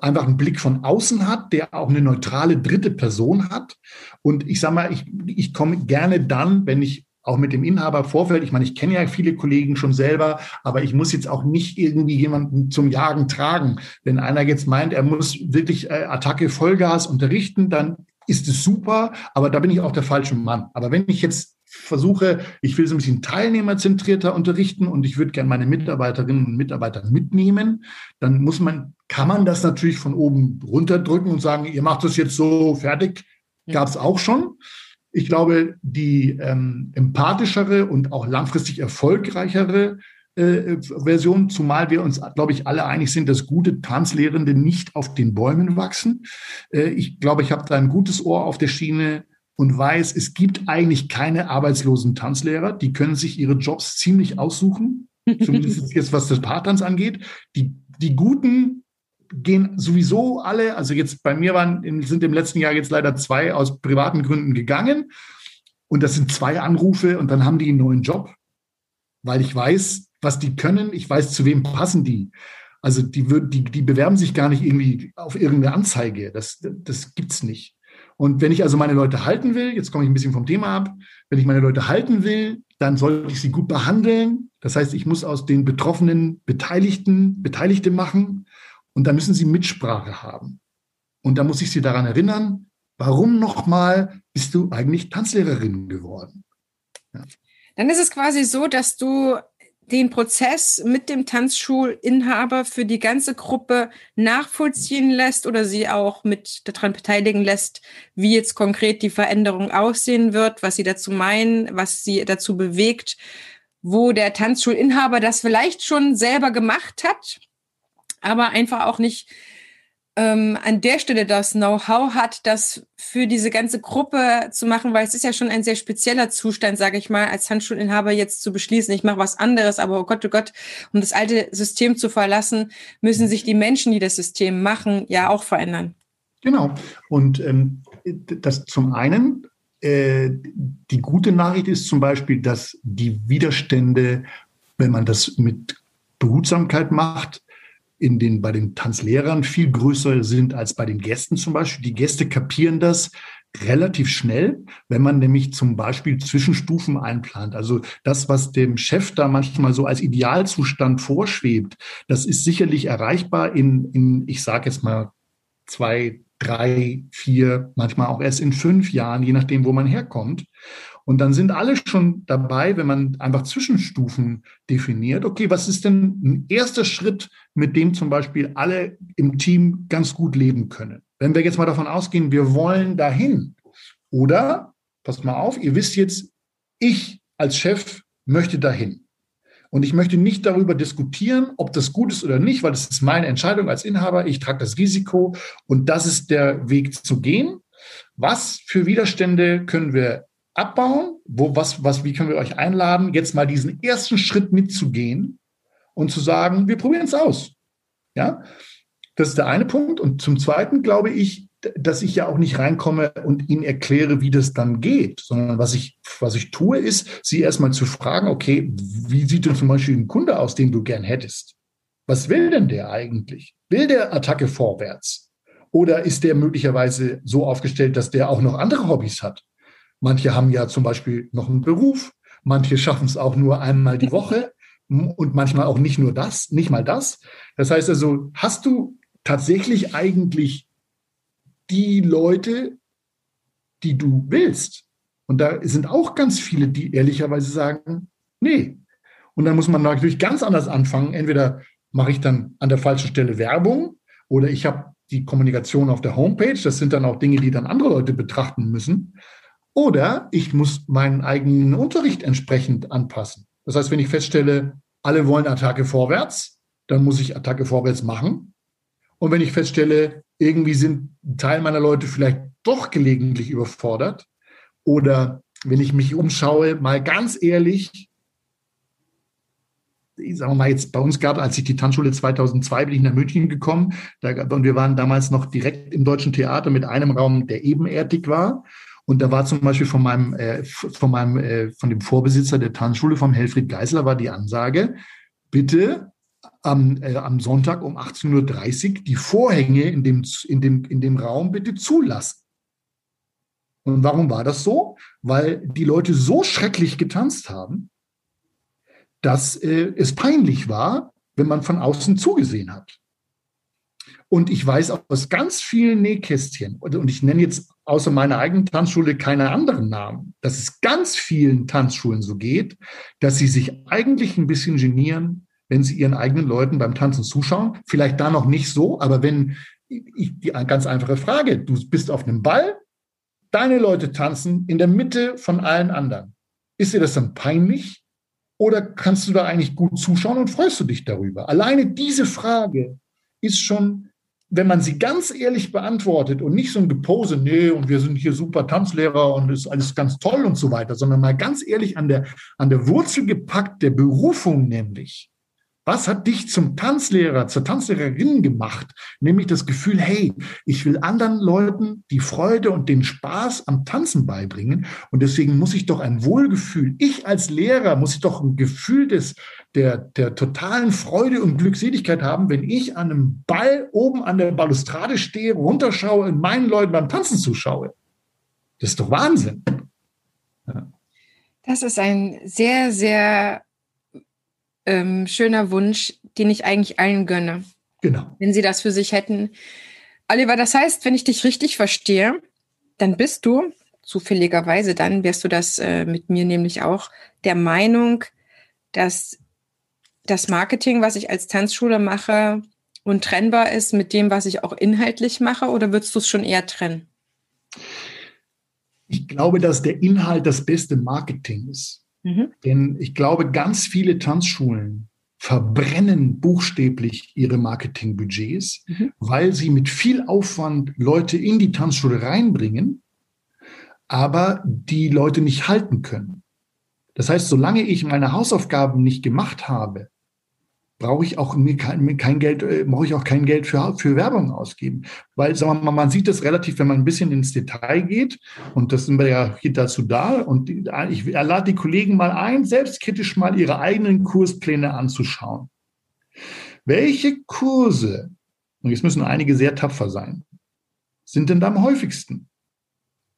einfach einen Blick von außen hat, der auch eine neutrale dritte Person hat. Und ich sage mal, ich, ich komme gerne dann, wenn ich auch mit dem Inhaber Vorfeld. Ich meine, ich kenne ja viele Kollegen schon selber, aber ich muss jetzt auch nicht irgendwie jemanden zum Jagen tragen. Wenn einer jetzt meint, er muss wirklich äh, Attacke Vollgas unterrichten, dann ist es super, aber da bin ich auch der falsche Mann. Aber wenn ich jetzt versuche, ich will so ein bisschen teilnehmerzentrierter unterrichten und ich würde gerne meine Mitarbeiterinnen und Mitarbeiter mitnehmen, dann muss man, kann man das natürlich von oben runterdrücken und sagen, ihr macht das jetzt so fertig. Gab es auch schon. Ich glaube, die ähm, empathischere und auch langfristig erfolgreichere äh, Version, zumal wir uns, glaube ich, alle einig sind, dass gute Tanzlehrende nicht auf den Bäumen wachsen. Äh, ich glaube, ich habe da ein gutes Ohr auf der Schiene und weiß, es gibt eigentlich keine arbeitslosen Tanzlehrer. Die können sich ihre Jobs ziemlich aussuchen, zumindest jetzt was das Paartanz angeht. Die, die guten gehen sowieso alle, also jetzt bei mir waren, sind im letzten Jahr jetzt leider zwei aus privaten Gründen gegangen. Und das sind zwei Anrufe und dann haben die einen neuen Job, weil ich weiß, was die können, ich weiß, zu wem passen die. Also die, die, die bewerben sich gar nicht irgendwie auf irgendeine Anzeige. Das, das gibt's nicht. Und wenn ich also meine Leute halten will, jetzt komme ich ein bisschen vom Thema ab, wenn ich meine Leute halten will, dann sollte ich sie gut behandeln. Das heißt, ich muss aus den Betroffenen Beteiligten Beteiligte machen. Und da müssen Sie Mitsprache haben. Und da muss ich Sie daran erinnern, warum nochmal bist du eigentlich Tanzlehrerin geworden? Ja. Dann ist es quasi so, dass du den Prozess mit dem Tanzschulinhaber für die ganze Gruppe nachvollziehen lässt oder sie auch mit daran beteiligen lässt, wie jetzt konkret die Veränderung aussehen wird, was sie dazu meinen, was sie dazu bewegt, wo der Tanzschulinhaber das vielleicht schon selber gemacht hat aber einfach auch nicht ähm, an der Stelle das Know-how hat, das für diese ganze Gruppe zu machen, weil es ist ja schon ein sehr spezieller Zustand, sage ich mal, als Handschulinhaber jetzt zu beschließen, ich mache was anderes, aber oh Gott, oh Gott, um das alte System zu verlassen, müssen sich die Menschen, die das System machen, ja auch verändern. Genau. Und ähm, das zum einen, äh, die gute Nachricht ist zum Beispiel, dass die Widerstände, wenn man das mit Behutsamkeit macht, in den, bei den Tanzlehrern viel größer sind als bei den Gästen zum Beispiel. Die Gäste kapieren das relativ schnell, wenn man nämlich zum Beispiel Zwischenstufen einplant. Also das, was dem Chef da manchmal so als Idealzustand vorschwebt, das ist sicherlich erreichbar in, in ich sage jetzt mal, zwei, drei, vier, manchmal auch erst in fünf Jahren, je nachdem, wo man herkommt. Und dann sind alle schon dabei, wenn man einfach Zwischenstufen definiert. Okay, was ist denn ein erster Schritt, mit dem zum Beispiel alle im Team ganz gut leben können? Wenn wir jetzt mal davon ausgehen, wir wollen dahin. Oder, passt mal auf, ihr wisst jetzt, ich als Chef möchte dahin. Und ich möchte nicht darüber diskutieren, ob das gut ist oder nicht, weil das ist meine Entscheidung als Inhaber. Ich trage das Risiko und das ist der Weg zu gehen. Was für Widerstände können wir abbauen? Wo, was, was, wie können wir euch einladen, jetzt mal diesen ersten Schritt mitzugehen und zu sagen, wir probieren es aus. Ja, das ist der eine Punkt. Und zum zweiten glaube ich, dass ich ja auch nicht reinkomme und ihnen erkläre, wie das dann geht, sondern was ich, was ich tue, ist, sie erstmal zu fragen, okay, wie sieht denn zum Beispiel ein Kunde aus, den du gern hättest? Was will denn der eigentlich? Will der Attacke vorwärts? Oder ist der möglicherweise so aufgestellt, dass der auch noch andere Hobbys hat? Manche haben ja zum Beispiel noch einen Beruf. Manche schaffen es auch nur einmal die Woche und manchmal auch nicht nur das, nicht mal das. Das heißt also, hast du tatsächlich eigentlich die Leute, die du willst? Und da sind auch ganz viele, die ehrlicherweise sagen, nee. Und dann muss man natürlich ganz anders anfangen. Entweder mache ich dann an der falschen Stelle Werbung oder ich habe die Kommunikation auf der Homepage. Das sind dann auch Dinge, die dann andere Leute betrachten müssen. Oder ich muss meinen eigenen Unterricht entsprechend anpassen. Das heißt, wenn ich feststelle, alle wollen Attacke vorwärts, dann muss ich Attacke vorwärts machen. Und wenn ich feststelle, irgendwie sind ein Teil meiner Leute vielleicht doch gelegentlich überfordert, oder wenn ich mich umschaue, mal ganz ehrlich, sagen wir mal jetzt bei uns gab, als ich die Tanzschule 2002 bin ich nach München gekommen, da, und wir waren damals noch direkt im Deutschen Theater mit einem Raum, der ebenerdig war. Und da war zum Beispiel von meinem, äh, von meinem, äh, von dem Vorbesitzer der Tanzschule, vom Helfried Geisler, war die Ansage, bitte am, äh, am Sonntag um 18.30 Uhr die Vorhänge in dem, in, dem, in dem Raum bitte zulassen. Und warum war das so? Weil die Leute so schrecklich getanzt haben, dass äh, es peinlich war, wenn man von außen zugesehen hat. Und ich weiß aus ganz vielen Nähkästchen, und ich nenne jetzt außer meiner eigenen Tanzschule keine anderen Namen, dass es ganz vielen Tanzschulen so geht, dass sie sich eigentlich ein bisschen genieren, wenn sie ihren eigenen Leuten beim Tanzen zuschauen. Vielleicht da noch nicht so, aber wenn ich, die ganz einfache Frage, du bist auf einem Ball, deine Leute tanzen in der Mitte von allen anderen. Ist dir das dann peinlich? Oder kannst du da eigentlich gut zuschauen und freust du dich darüber? Alleine diese Frage ist schon wenn man sie ganz ehrlich beantwortet und nicht so ein Gepose, nee, und wir sind hier super Tanzlehrer und ist alles ganz toll und so weiter, sondern mal ganz ehrlich an der, an der Wurzel gepackt der Berufung nämlich, was hat dich zum Tanzlehrer, zur Tanzlehrerin gemacht? Nämlich das Gefühl, hey, ich will anderen Leuten die Freude und den Spaß am Tanzen beibringen. Und deswegen muss ich doch ein Wohlgefühl, ich als Lehrer muss ich doch ein Gefühl des, der, der totalen Freude und Glückseligkeit haben, wenn ich an einem Ball oben an der Balustrade stehe, runterschaue und meinen Leuten beim Tanzen zuschaue. Das ist doch Wahnsinn. Ja. Das ist ein sehr, sehr ähm, schöner Wunsch, den ich eigentlich allen gönne. Genau. Wenn sie das für sich hätten. Oliver, das heißt, wenn ich dich richtig verstehe, dann bist du, zufälligerweise dann, wirst du das äh, mit mir nämlich auch, der Meinung, dass das Marketing, was ich als Tanzschule mache, untrennbar ist mit dem, was ich auch inhaltlich mache, oder würdest du es schon eher trennen? Ich glaube, dass der Inhalt das beste Marketing ist. Mhm. Denn ich glaube, ganz viele Tanzschulen verbrennen buchstäblich ihre Marketingbudgets, mhm. weil sie mit viel Aufwand Leute in die Tanzschule reinbringen, aber die Leute nicht halten können. Das heißt, solange ich meine Hausaufgaben nicht gemacht habe, brauche ich auch kein, kein Geld, äh, brauche ich auch kein Geld für, für Werbung ausgeben. Weil, sagen wir mal, man sieht das relativ, wenn man ein bisschen ins Detail geht, und das sind wir ja hier dazu da, und ich lade die Kollegen mal ein, selbstkritisch mal ihre eigenen Kurspläne anzuschauen. welche Kurse, und jetzt müssen einige sehr tapfer sein, sind denn da am häufigsten?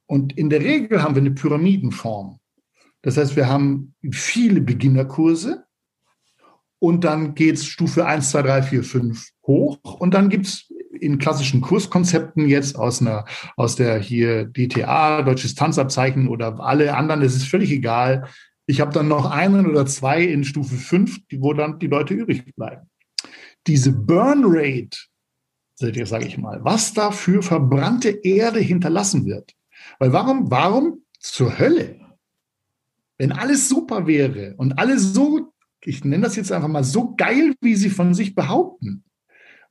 Und in der Regel haben wir eine Pyramidenform. Das heißt, wir haben viele Beginnerkurse und dann geht es Stufe 1, 2, 3, 4, 5 hoch und dann gibt es in klassischen Kurskonzepten jetzt aus einer, aus der hier DTA, Deutsches Tanzabzeichen oder alle anderen, es ist völlig egal. Ich habe dann noch einen oder zwei in Stufe 5, wo dann die Leute übrig bleiben. Diese Burn Rate, sage ich mal, was da für verbrannte Erde hinterlassen wird. Weil warum, warum zur Hölle? Wenn alles super wäre und alles so, ich nenne das jetzt einfach mal so geil, wie sie von sich behaupten,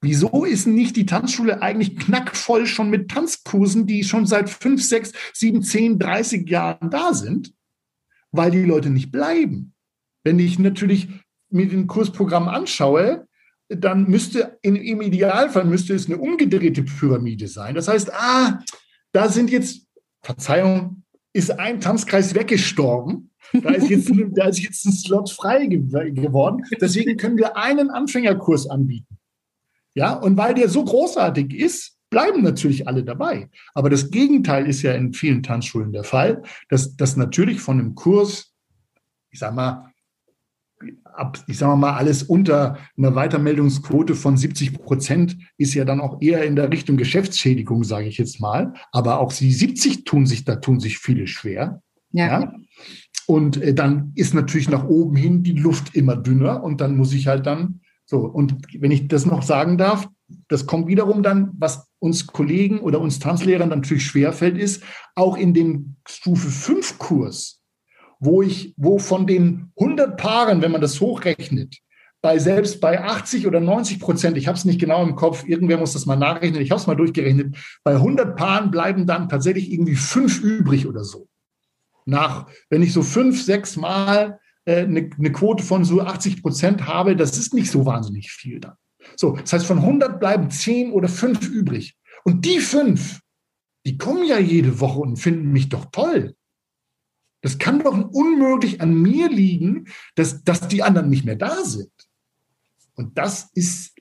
Wieso ist nicht die Tanzschule eigentlich knackvoll schon mit Tanzkursen, die schon seit fünf, sechs, sieben, zehn, dreißig Jahren da sind? Weil die Leute nicht bleiben. Wenn ich natürlich mir den Kursprogramm anschaue, dann müsste im Idealfall müsste es eine umgedrehte Pyramide sein. Das heißt, ah, da sind jetzt, Verzeihung, ist ein Tanzkreis weggestorben. Da ist jetzt, da ist jetzt ein Slot frei geworden. Deswegen können wir einen Anfängerkurs anbieten. Ja, und weil der so großartig ist, bleiben natürlich alle dabei. Aber das Gegenteil ist ja in vielen Tanzschulen der Fall, dass, dass natürlich von einem Kurs, ich sag mal, ab, ich sage mal, alles unter einer Weitermeldungsquote von 70 Prozent ist ja dann auch eher in der Richtung Geschäftsschädigung, sage ich jetzt mal. Aber auch die 70 tun sich, da tun sich viele schwer. Ja. ja? Und äh, dann ist natürlich nach oben hin die Luft immer dünner und dann muss ich halt dann so, und wenn ich das noch sagen darf, das kommt wiederum dann, was uns Kollegen oder uns Tanzlehrern natürlich schwerfällt, ist, auch in dem Stufe 5 Kurs, wo ich, wo von den 100 Paaren, wenn man das hochrechnet, bei selbst bei 80 oder 90 Prozent, ich habe es nicht genau im Kopf, irgendwer muss das mal nachrechnen, ich habe es mal durchgerechnet, bei 100 Paaren bleiben dann tatsächlich irgendwie fünf übrig oder so. Nach, wenn ich so fünf, sechs Mal eine, äh, eine Quote von so 80 Prozent habe, das ist nicht so wahnsinnig viel dann. So, das heißt, von 100 bleiben 10 oder 5 übrig. Und die 5, die kommen ja jede Woche und finden mich doch toll. Das kann doch unmöglich an mir liegen, dass, dass die anderen nicht mehr da sind. Und das ist,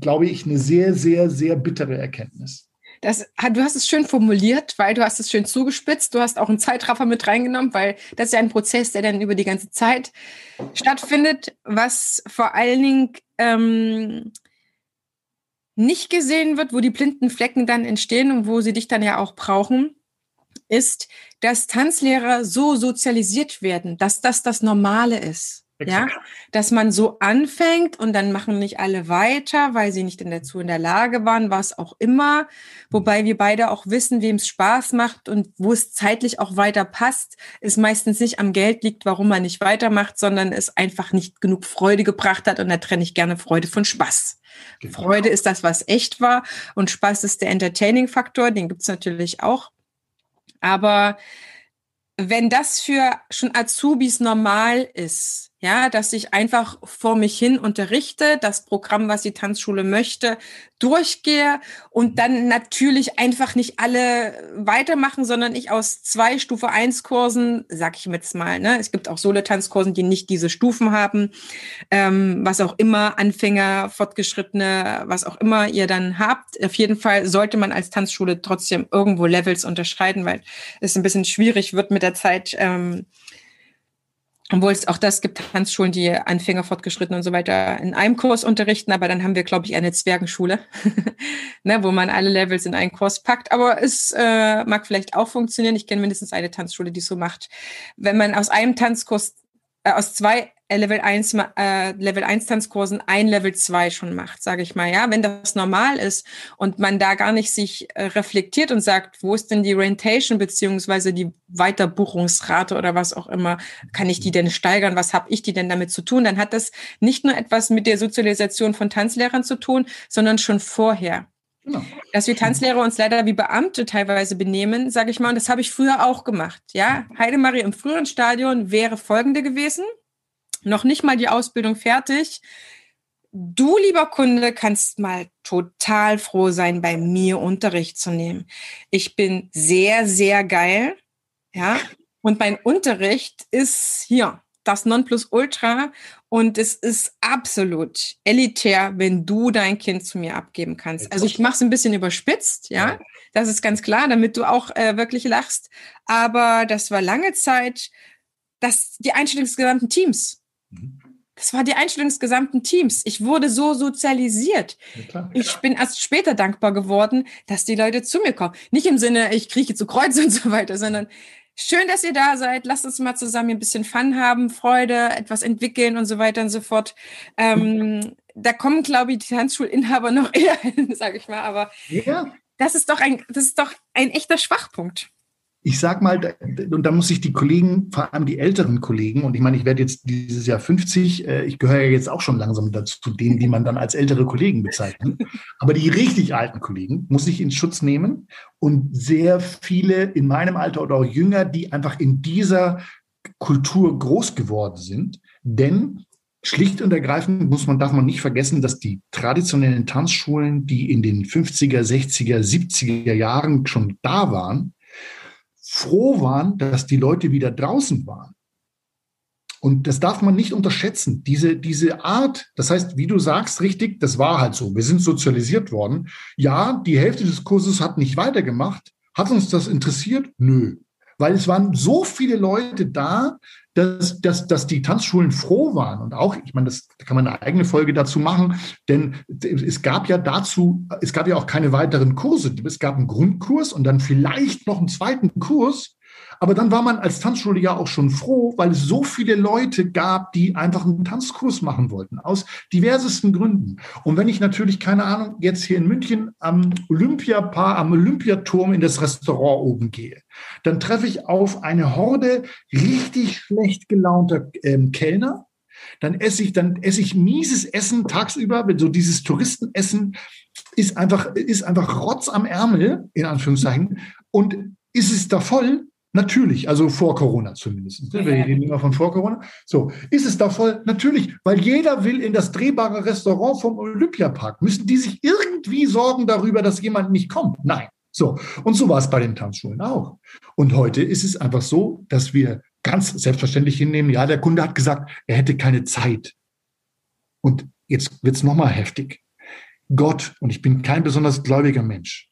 glaube ich, eine sehr, sehr, sehr bittere Erkenntnis. Das, du hast es schön formuliert, weil du hast es schön zugespitzt. Du hast auch einen Zeitraffer mit reingenommen, weil das ist ja ein Prozess, der dann über die ganze Zeit stattfindet, was vor allen Dingen ähm, nicht gesehen wird, wo die blinden Flecken dann entstehen und wo sie dich dann ja auch brauchen, ist, dass Tanzlehrer so sozialisiert werden, dass das das Normale ist. Ja, dass man so anfängt und dann machen nicht alle weiter, weil sie nicht in dazu in der Lage waren, was auch immer. Wobei wir beide auch wissen, wem es Spaß macht und wo es zeitlich auch weiter passt, es meistens nicht am Geld liegt, warum man nicht weitermacht, sondern es einfach nicht genug Freude gebracht hat und da trenne ich gerne Freude von Spaß. Genau. Freude ist das, was echt war und Spaß ist der Entertaining-Faktor, den gibt's natürlich auch. Aber wenn das für schon Azubis normal ist, ja, dass ich einfach vor mich hin unterrichte, das Programm, was die Tanzschule möchte, durchgehe und dann natürlich einfach nicht alle weitermachen, sondern ich aus zwei Stufe 1 Kursen, sag ich jetzt mal, ne, es gibt auch Solo-Tanzkursen, die nicht diese Stufen haben, ähm, was auch immer, Anfänger, Fortgeschrittene, was auch immer ihr dann habt. Auf jeden Fall sollte man als Tanzschule trotzdem irgendwo Levels unterscheiden, weil es ein bisschen schwierig wird mit der Zeit, ähm, obwohl es auch das gibt, Tanzschulen, die Anfänger, Fortgeschritten und so weiter in einem Kurs unterrichten, aber dann haben wir, glaube ich, eine Zwergenschule, ne, wo man alle Levels in einen Kurs packt. Aber es äh, mag vielleicht auch funktionieren. Ich kenne mindestens eine Tanzschule, die so macht. Wenn man aus einem Tanzkurs, äh, aus zwei Level 1, äh, Level 1 Tanzkursen ein Level 2 schon macht, sage ich mal. Ja, wenn das normal ist und man da gar nicht sich äh, reflektiert und sagt, wo ist denn die Rentation beziehungsweise die Weiterbuchungsrate oder was auch immer, kann ich die denn steigern? Was habe ich die denn damit zu tun? Dann hat das nicht nur etwas mit der Sozialisation von Tanzlehrern zu tun, sondern schon vorher. Genau. Dass wir Tanzlehrer uns leider wie Beamte teilweise benehmen, sage ich mal, und das habe ich früher auch gemacht. Ja, Heidemarie im früheren Stadion wäre folgende gewesen noch nicht mal die Ausbildung fertig. Du, lieber Kunde, kannst mal total froh sein, bei mir Unterricht zu nehmen. Ich bin sehr, sehr geil. Ja. Und mein Unterricht ist hier das Nonplusultra und es ist absolut elitär, wenn du dein Kind zu mir abgeben kannst. Also ich mache es ein bisschen überspitzt, ja, das ist ganz klar, damit du auch äh, wirklich lachst. Aber das war lange Zeit das, die Einstellung des gesamten Teams. Mhm. Das war die Einstellung des gesamten Teams. Ich wurde so sozialisiert. Ja, ich bin erst später dankbar geworden, dass die Leute zu mir kommen. Nicht im Sinne, ich krieche zu Kreuz und so weiter, sondern schön, dass ihr da seid. Lasst uns mal zusammen ein bisschen Fun haben, Freude, etwas entwickeln und so weiter und so fort. Ähm, da kommen, glaube ich, die Tanzschulinhaber noch eher hin, sage ich mal. Aber ja. das ist doch ein, das ist doch ein echter Schwachpunkt ich sag mal, und da muss ich die Kollegen, vor allem die älteren Kollegen, und ich meine, ich werde jetzt dieses Jahr 50, äh, ich gehöre ja jetzt auch schon langsam dazu, zu denen, die man dann als ältere Kollegen bezeichnet. Aber die richtig alten Kollegen muss ich in Schutz nehmen und sehr viele in meinem Alter oder auch jünger, die einfach in dieser Kultur groß geworden sind. Denn Schlicht und ergreifend muss man, darf man nicht vergessen, dass die traditionellen Tanzschulen, die in den 50er, 60er, 70er Jahren schon da waren, froh waren, dass die Leute wieder draußen waren. Und das darf man nicht unterschätzen. Diese, diese Art, das heißt, wie du sagst, richtig, das war halt so. Wir sind sozialisiert worden. Ja, die Hälfte des Kurses hat nicht weitergemacht. Hat uns das interessiert? Nö weil es waren so viele Leute da, dass, dass, dass die Tanzschulen froh waren. Und auch, ich meine, das da kann man eine eigene Folge dazu machen, denn es gab ja dazu, es gab ja auch keine weiteren Kurse. Es gab einen Grundkurs und dann vielleicht noch einen zweiten Kurs. Aber dann war man als Tanzschule ja auch schon froh, weil es so viele Leute gab, die einfach einen Tanzkurs machen wollten, aus diversesten Gründen. Und wenn ich natürlich, keine Ahnung, jetzt hier in München am Olympiapaar, am Olympiaturm in das Restaurant oben gehe, dann treffe ich auf eine Horde richtig schlecht gelaunter ähm, Kellner. Dann esse ich, dann esse ich mieses Essen tagsüber, so dieses Touristenessen ist einfach, ist einfach Rotz am Ärmel, in Anführungszeichen. Und ist es da voll, Natürlich, also vor Corona zumindest. Wir reden immer von vor Corona. So, ist es da voll? Natürlich, weil jeder will in das drehbare Restaurant vom Olympiapark. Müssen die sich irgendwie sorgen darüber, dass jemand nicht kommt? Nein. So, und so war es bei den Tanzschulen auch. Und heute ist es einfach so, dass wir ganz selbstverständlich hinnehmen, ja, der Kunde hat gesagt, er hätte keine Zeit. Und jetzt wird es nochmal heftig. Gott, und ich bin kein besonders gläubiger Mensch,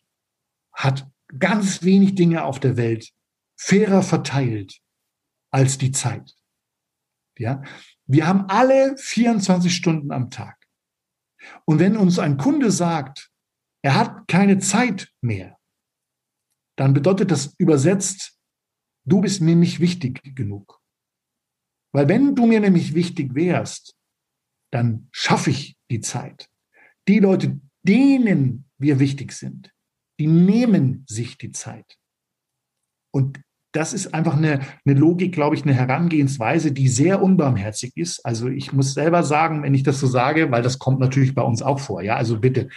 hat ganz wenig Dinge auf der Welt, fairer verteilt als die Zeit. Ja, wir haben alle 24 Stunden am Tag. Und wenn uns ein Kunde sagt, er hat keine Zeit mehr, dann bedeutet das übersetzt, du bist mir nicht wichtig genug. Weil wenn du mir nämlich wichtig wärst, dann schaffe ich die Zeit. Die Leute, denen wir wichtig sind, die nehmen sich die Zeit. Und das ist einfach eine, eine Logik, glaube ich, eine Herangehensweise, die sehr unbarmherzig ist. Also ich muss selber sagen, wenn ich das so sage, weil das kommt natürlich bei uns auch vor. Ja, also bitte,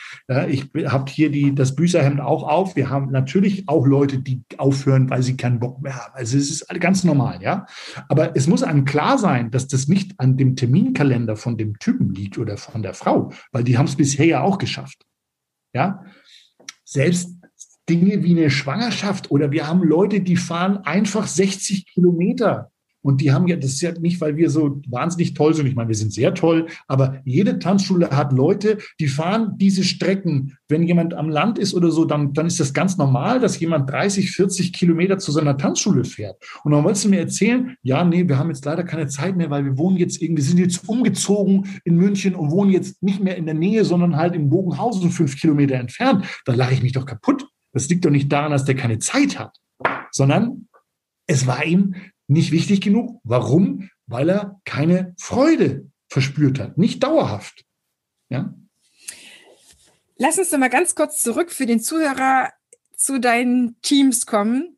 ich habe hier die, das Büßerhemd auch auf. Wir haben natürlich auch Leute, die aufhören, weil sie keinen Bock mehr haben. Also es ist ganz normal, ja. Aber es muss einem klar sein, dass das nicht an dem Terminkalender von dem Typen liegt oder von der Frau, weil die haben es bisher ja auch geschafft. Ja, selbst Dinge wie eine Schwangerschaft oder wir haben Leute, die fahren einfach 60 Kilometer. Und die haben ja, das ist ja nicht, weil wir so wahnsinnig toll sind. Ich meine, wir sind sehr toll, aber jede Tanzschule hat Leute, die fahren diese Strecken. Wenn jemand am Land ist oder so, dann, dann ist das ganz normal, dass jemand 30, 40 Kilometer zu seiner Tanzschule fährt. Und dann wolltest du mir erzählen, ja, nee, wir haben jetzt leider keine Zeit mehr, weil wir wohnen jetzt irgendwie, sind jetzt umgezogen in München und wohnen jetzt nicht mehr in der Nähe, sondern halt in Bogenhausen fünf Kilometer entfernt. Da lache ich mich doch kaputt. Das liegt doch nicht daran, dass der keine Zeit hat, sondern es war ihm nicht wichtig genug. Warum? Weil er keine Freude verspürt hat, nicht dauerhaft. Ja? Lass uns noch mal ganz kurz zurück für den Zuhörer zu deinen Teams kommen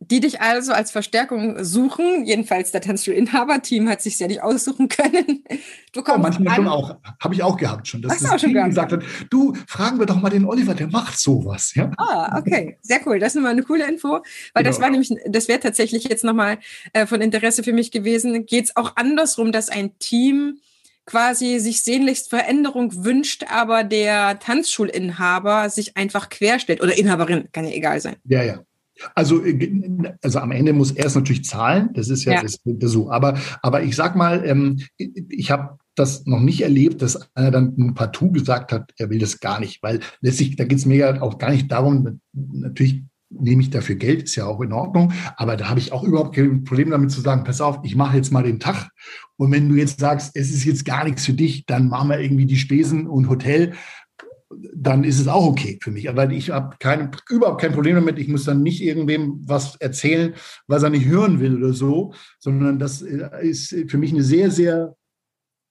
die dich also als Verstärkung suchen. Jedenfalls der Tanzstuhl-Inhaber-Team hat sich ja nicht aussuchen können. Du kommst oh, manchmal an. schon auch, habe ich auch gehabt schon, dass Ach, das Team gesagt hat, du, fragen wir doch mal den Oliver, der macht sowas. Ja? Ah, okay, sehr cool. Das ist nochmal eine coole Info, weil genau. das war nämlich, das wäre tatsächlich jetzt nochmal äh, von Interesse für mich gewesen. Geht es auch andersrum, dass ein Team quasi sich sehnlichst Veränderung wünscht, aber der Tanzschulinhaber sich einfach querstellt oder Inhaberin, kann ja egal sein. Ja, ja. Also, äh, also am Ende muss er es natürlich zahlen, das ist ja, ja. Das, das so. Aber, aber ich sag mal, ähm, ich habe das noch nicht erlebt, dass einer dann ein Partout gesagt hat, er will das gar nicht, weil letztlich, da geht es mir ja auch gar nicht darum, natürlich nehme ich dafür Geld, ist ja auch in Ordnung, aber da habe ich auch überhaupt kein Problem damit zu sagen, pass auf, ich mache jetzt mal den Tag und wenn du jetzt sagst, es ist jetzt gar nichts für dich, dann machen wir irgendwie die Spesen und Hotel, dann ist es auch okay für mich. Aber ich habe keine, überhaupt kein Problem damit. Ich muss dann nicht irgendwem was erzählen, was er nicht hören will oder so, sondern das äh, ist für mich eine sehr, sehr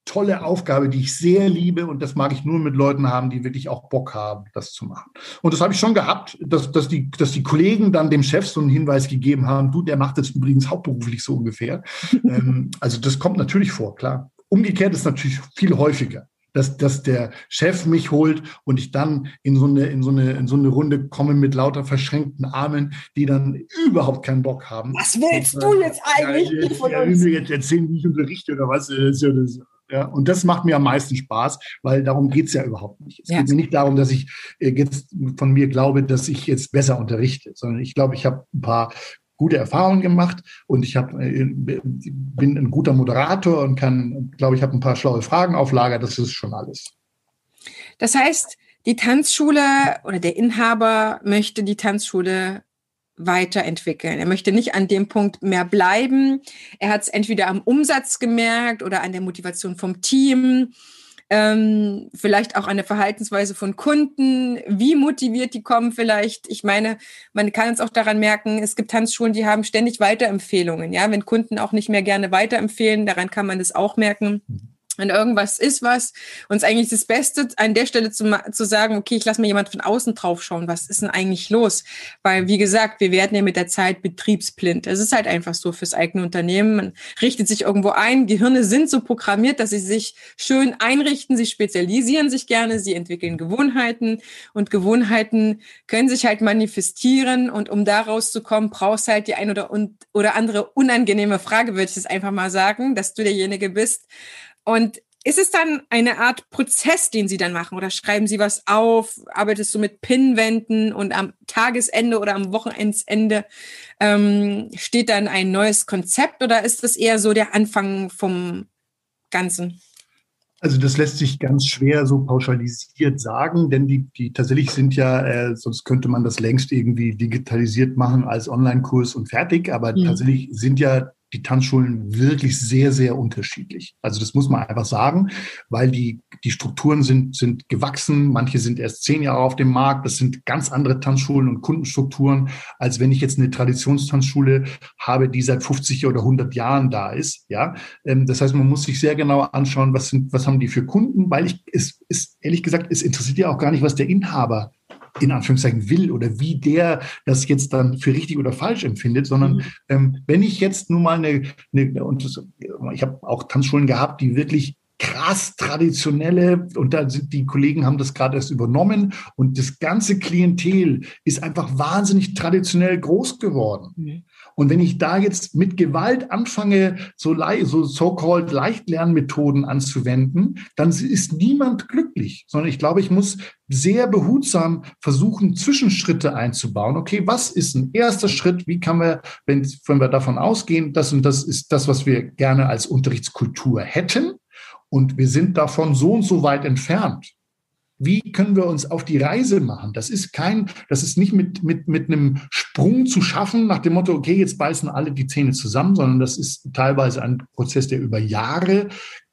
tolle Aufgabe, die ich sehr liebe und das mag ich nur mit Leuten haben, die wirklich auch Bock haben, das zu machen. Und das habe ich schon gehabt, dass, dass, die, dass die Kollegen dann dem Chef so einen Hinweis gegeben haben, du, der macht das übrigens hauptberuflich so ungefähr. ähm, also das kommt natürlich vor, klar. Umgekehrt ist natürlich viel häufiger. Dass, dass der Chef mich holt und ich dann in so, eine, in, so eine, in so eine Runde komme mit lauter verschränkten Armen, die dann überhaupt keinen Bock haben. Was willst und, du jetzt eigentlich? Ja, jetzt, ja, jetzt, jetzt erzählen, wie ich unterrichte oder was. Ja das, ja, und das macht mir am meisten Spaß, weil darum geht es ja überhaupt nicht. Es ja. geht mir nicht darum, dass ich äh, jetzt von mir glaube, dass ich jetzt besser unterrichte, sondern ich glaube, ich habe ein paar gute Erfahrungen gemacht und ich hab, äh, bin ein guter Moderator und kann, glaube ich, habe ein paar schlaue Fragen auf Lager. Das ist schon alles. Das heißt, die Tanzschule oder der Inhaber möchte die Tanzschule weiterentwickeln. Er möchte nicht an dem Punkt mehr bleiben. Er hat es entweder am Umsatz gemerkt oder an der Motivation vom Team, ähm, vielleicht auch der Verhaltensweise von Kunden, wie motiviert die kommen vielleicht. Ich meine, man kann es auch daran merken, es gibt Tanzschulen, die haben ständig Weiterempfehlungen. Ja, wenn Kunden auch nicht mehr gerne weiterempfehlen, daran kann man das auch merken. Wenn irgendwas ist was, und es eigentlich das Beste an der Stelle zu, zu sagen, okay, ich lasse mir jemand von außen drauf schauen, was ist denn eigentlich los? Weil, wie gesagt, wir werden ja mit der Zeit betriebsblind. Es ist halt einfach so fürs eigene Unternehmen. Man richtet sich irgendwo ein. Gehirne sind so programmiert, dass sie sich schön einrichten, sie spezialisieren sich gerne, sie entwickeln Gewohnheiten und Gewohnheiten können sich halt manifestieren und um da rauszukommen, brauchst halt die ein oder, oder andere unangenehme Frage, würde ich es einfach mal sagen, dass du derjenige bist, und ist es dann eine Art Prozess, den Sie dann machen oder schreiben Sie was auf? Arbeitest du mit Pinwänden und am Tagesende oder am Wochenendsende ähm, steht dann ein neues Konzept oder ist das eher so der Anfang vom Ganzen? Also das lässt sich ganz schwer so pauschalisiert sagen, denn die, die tatsächlich sind ja, äh, sonst könnte man das längst irgendwie digitalisiert machen als Online-Kurs und fertig, aber mhm. tatsächlich sind ja die Tanzschulen wirklich sehr, sehr unterschiedlich. Also das muss man einfach sagen, weil die, die Strukturen sind, sind gewachsen. Manche sind erst zehn Jahre auf dem Markt. Das sind ganz andere Tanzschulen und Kundenstrukturen, als wenn ich jetzt eine Traditionstanzschule habe, die seit 50 oder 100 Jahren da ist. Ja, ähm, das heißt, man muss sich sehr genau anschauen, was sind, was haben die für Kunden, weil ich, es ist, ehrlich gesagt, es interessiert ja auch gar nicht, was der Inhaber in Anführungszeichen will oder wie der das jetzt dann für richtig oder falsch empfindet, sondern mhm. ähm, wenn ich jetzt nun mal eine, eine und das, ich habe auch Tanzschulen gehabt, die wirklich krass traditionelle, und da sind die Kollegen haben das gerade erst übernommen und das ganze Klientel ist einfach wahnsinnig traditionell groß geworden. Mhm. Und wenn ich da jetzt mit Gewalt anfange, so, so so-called Leichtlernmethoden anzuwenden, dann ist niemand glücklich, sondern ich glaube, ich muss sehr behutsam versuchen, Zwischenschritte einzubauen. Okay, was ist ein erster Schritt? Wie kann man, wenn, wenn wir davon ausgehen, das und das ist das, was wir gerne als Unterrichtskultur hätten? Und wir sind davon so und so weit entfernt. Wie können wir uns auf die Reise machen? Das ist kein, das ist nicht mit, mit, mit einem Sprung zu schaffen nach dem Motto, okay, jetzt beißen alle die Zähne zusammen, sondern das ist teilweise ein Prozess, der über Jahre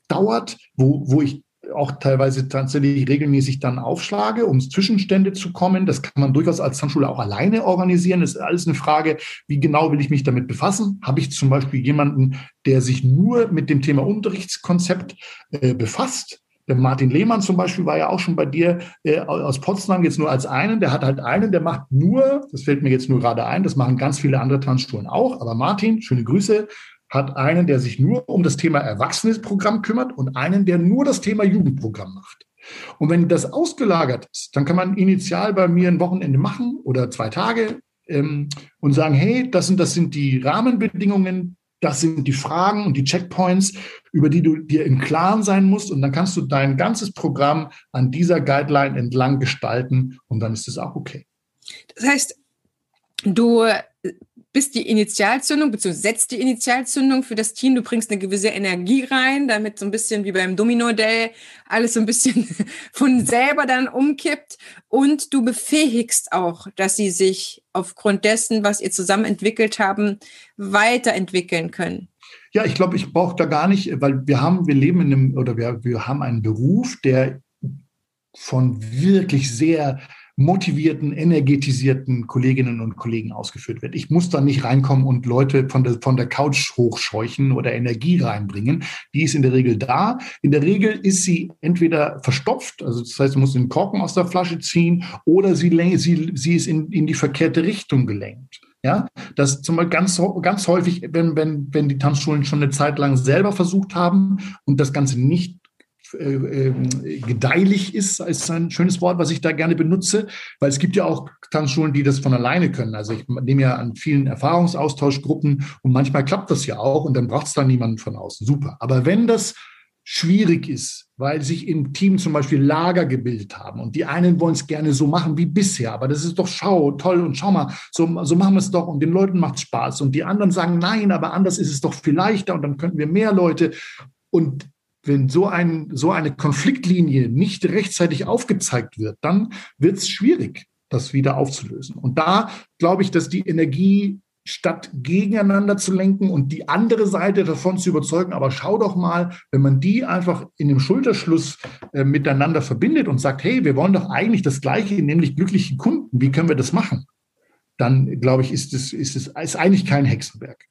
dauert, wo, wo ich auch teilweise tatsächlich regelmäßig dann aufschlage, um Zwischenstände zu kommen. Das kann man durchaus als Tanzschule auch alleine organisieren. Das ist alles eine Frage, wie genau will ich mich damit befassen? Habe ich zum Beispiel jemanden, der sich nur mit dem Thema Unterrichtskonzept äh, befasst? Der Martin Lehmann zum Beispiel war ja auch schon bei dir äh, aus Potsdam, jetzt nur als einen. Der hat halt einen, der macht nur, das fällt mir jetzt nur gerade ein, das machen ganz viele andere Tanzschulen auch. Aber Martin, schöne Grüße, hat einen, der sich nur um das Thema Erwachsenesprogramm kümmert und einen, der nur das Thema Jugendprogramm macht. Und wenn das ausgelagert ist, dann kann man initial bei mir ein Wochenende machen oder zwei Tage ähm, und sagen, hey, das sind, das sind die Rahmenbedingungen, das sind die Fragen und die Checkpoints, über die du dir im Klaren sein musst. Und dann kannst du dein ganzes Programm an dieser Guideline entlang gestalten und dann ist es auch okay. Das heißt, du bist die Initialzündung, beziehungsweise setzt die Initialzündung für das Team. Du bringst eine gewisse Energie rein, damit so ein bisschen wie beim Domino-Day alles so ein bisschen von selber dann umkippt. Und du befähigst auch, dass sie sich aufgrund dessen, was ihr zusammen entwickelt haben, weiterentwickeln können. Ja, ich glaube, ich brauche da gar nicht, weil wir haben, wir leben in einem, oder wir, wir haben einen Beruf, der von wirklich sehr motivierten, energetisierten Kolleginnen und Kollegen ausgeführt wird. Ich muss da nicht reinkommen und Leute von der, von der Couch hochscheuchen oder Energie reinbringen. Die ist in der Regel da. In der Regel ist sie entweder verstopft, also das heißt, du musst den Korken aus der Flasche ziehen, oder sie, sie, sie ist in, in die verkehrte Richtung gelenkt. Ja, das zum Beispiel ganz, ganz häufig, wenn, wenn, wenn die Tanzschulen schon eine Zeit lang selber versucht haben und das Ganze nicht äh, ähm, gedeihlich ist, ist ein schönes Wort, was ich da gerne benutze, weil es gibt ja auch Tanzschulen, die das von alleine können. Also ich nehme ja an vielen Erfahrungsaustauschgruppen und manchmal klappt das ja auch und dann braucht es da niemanden von außen. Super. Aber wenn das schwierig ist, weil sich im Team zum Beispiel Lager gebildet haben und die einen wollen es gerne so machen wie bisher, aber das ist doch schau, toll und schau mal, so, so machen wir es doch und den Leuten macht Spaß und die anderen sagen, nein, aber anders ist es doch viel leichter und dann könnten wir mehr Leute und wenn so, ein, so eine Konfliktlinie nicht rechtzeitig aufgezeigt wird, dann wird es schwierig, das wieder aufzulösen. Und da glaube ich, dass die Energie statt gegeneinander zu lenken und die andere Seite davon zu überzeugen, aber schau doch mal, wenn man die einfach in dem Schulterschluss äh, miteinander verbindet und sagt, hey, wir wollen doch eigentlich das Gleiche, nämlich glückliche Kunden, wie können wir das machen? Dann glaube ich, ist es, ist es ist eigentlich kein Hexenwerk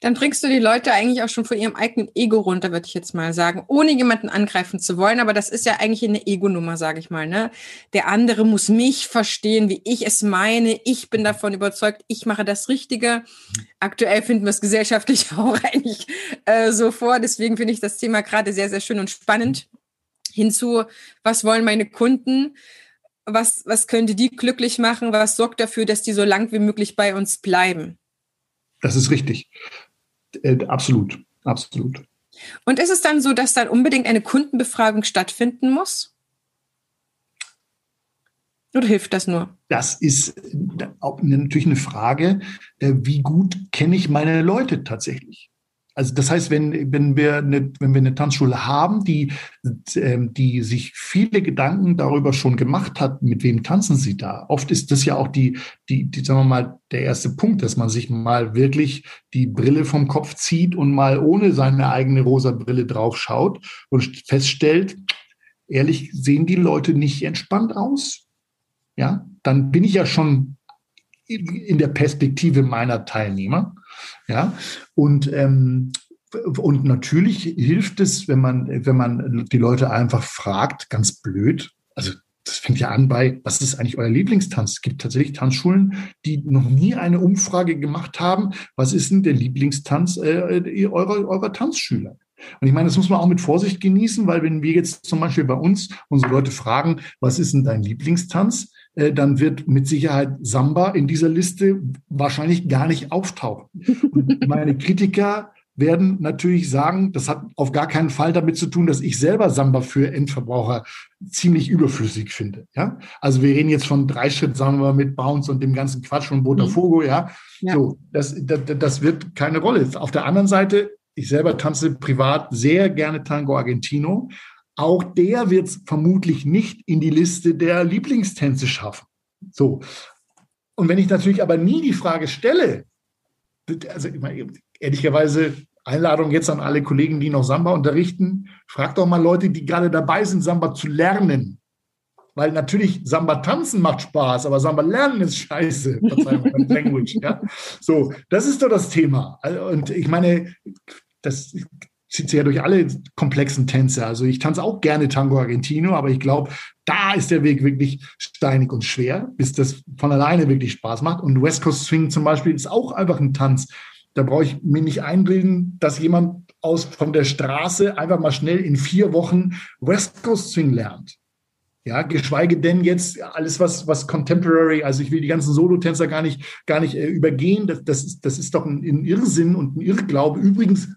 dann bringst du die Leute eigentlich auch schon von ihrem eigenen Ego runter, würde ich jetzt mal sagen, ohne jemanden angreifen zu wollen. Aber das ist ja eigentlich eine Ego-Nummer, sage ich mal. Ne? Der andere muss mich verstehen, wie ich es meine. Ich bin davon überzeugt, ich mache das Richtige. Aktuell finden wir es gesellschaftlich auch eigentlich äh, so vor. Deswegen finde ich das Thema gerade sehr, sehr schön und spannend. Hinzu, was wollen meine Kunden? Was, was könnte die glücklich machen? Was sorgt dafür, dass die so lang wie möglich bei uns bleiben? Das ist richtig. Äh, absolut, absolut. Und ist es dann so, dass dann unbedingt eine Kundenbefragung stattfinden muss? Oder hilft das nur? Das ist äh, natürlich eine Frage, äh, wie gut kenne ich meine Leute tatsächlich? Also das heißt, wenn, wenn, wir eine, wenn wir eine Tanzschule haben, die, ähm, die sich viele Gedanken darüber schon gemacht hat, mit wem tanzen sie da. Oft ist das ja auch die, die, die, sagen wir mal, der erste Punkt, dass man sich mal wirklich die Brille vom Kopf zieht und mal ohne seine eigene rosa Brille drauf schaut und feststellt, ehrlich, sehen die Leute nicht entspannt aus? Ja, dann bin ich ja schon in der Perspektive meiner Teilnehmer. Ja, und, ähm, und natürlich hilft es, wenn man, wenn man die Leute einfach fragt, ganz blöd. Also das fängt ja an bei, was ist eigentlich euer Lieblingstanz? Es gibt tatsächlich Tanzschulen, die noch nie eine Umfrage gemacht haben, was ist denn der Lieblingstanz äh, eurer, eurer Tanzschüler? Und ich meine, das muss man auch mit Vorsicht genießen, weil wenn wir jetzt zum Beispiel bei uns unsere Leute fragen, was ist denn dein Lieblingstanz? Äh, dann wird mit Sicherheit Samba in dieser Liste wahrscheinlich gar nicht auftauchen. Und meine Kritiker werden natürlich sagen, das hat auf gar keinen Fall damit zu tun, dass ich selber Samba für Endverbraucher ziemlich überflüssig finde. Ja, also wir reden jetzt von Dreischritt, mal, mit Bounce und dem ganzen Quatsch von Botafogo. Mhm. Ja, ja. so das, das, das wird keine Rolle. Auf der anderen Seite, ich selber tanze privat sehr gerne Tango Argentino, auch der wird es vermutlich nicht in die Liste der Lieblingstänze schaffen. So. Und wenn ich natürlich aber nie die Frage stelle, also ehrlicherweise Einladung jetzt an alle Kollegen, die noch Samba unterrichten, fragt doch mal Leute, die gerade dabei sind, Samba zu lernen. Weil natürlich Samba tanzen macht Spaß, aber Samba lernen ist scheiße. Language, ja? So, das ist doch das Thema. Und ich meine, das zieht sich ja durch alle komplexen Tänze. Also ich tanze auch gerne Tango Argentino, aber ich glaube, da ist der Weg wirklich steinig und schwer, bis das von alleine wirklich Spaß macht. Und West Coast Swing zum Beispiel ist auch einfach ein Tanz. Da brauche ich mir nicht einbilden, dass jemand aus von der Straße einfach mal schnell in vier Wochen West Coast Swing lernt. Ja, geschweige denn jetzt alles, was, was Contemporary, also ich will die ganzen Solotänzer gar nicht, gar nicht äh, übergehen. Das, das, ist, das ist doch ein, ein Irrsinn und ein Irrglaube. Übrigens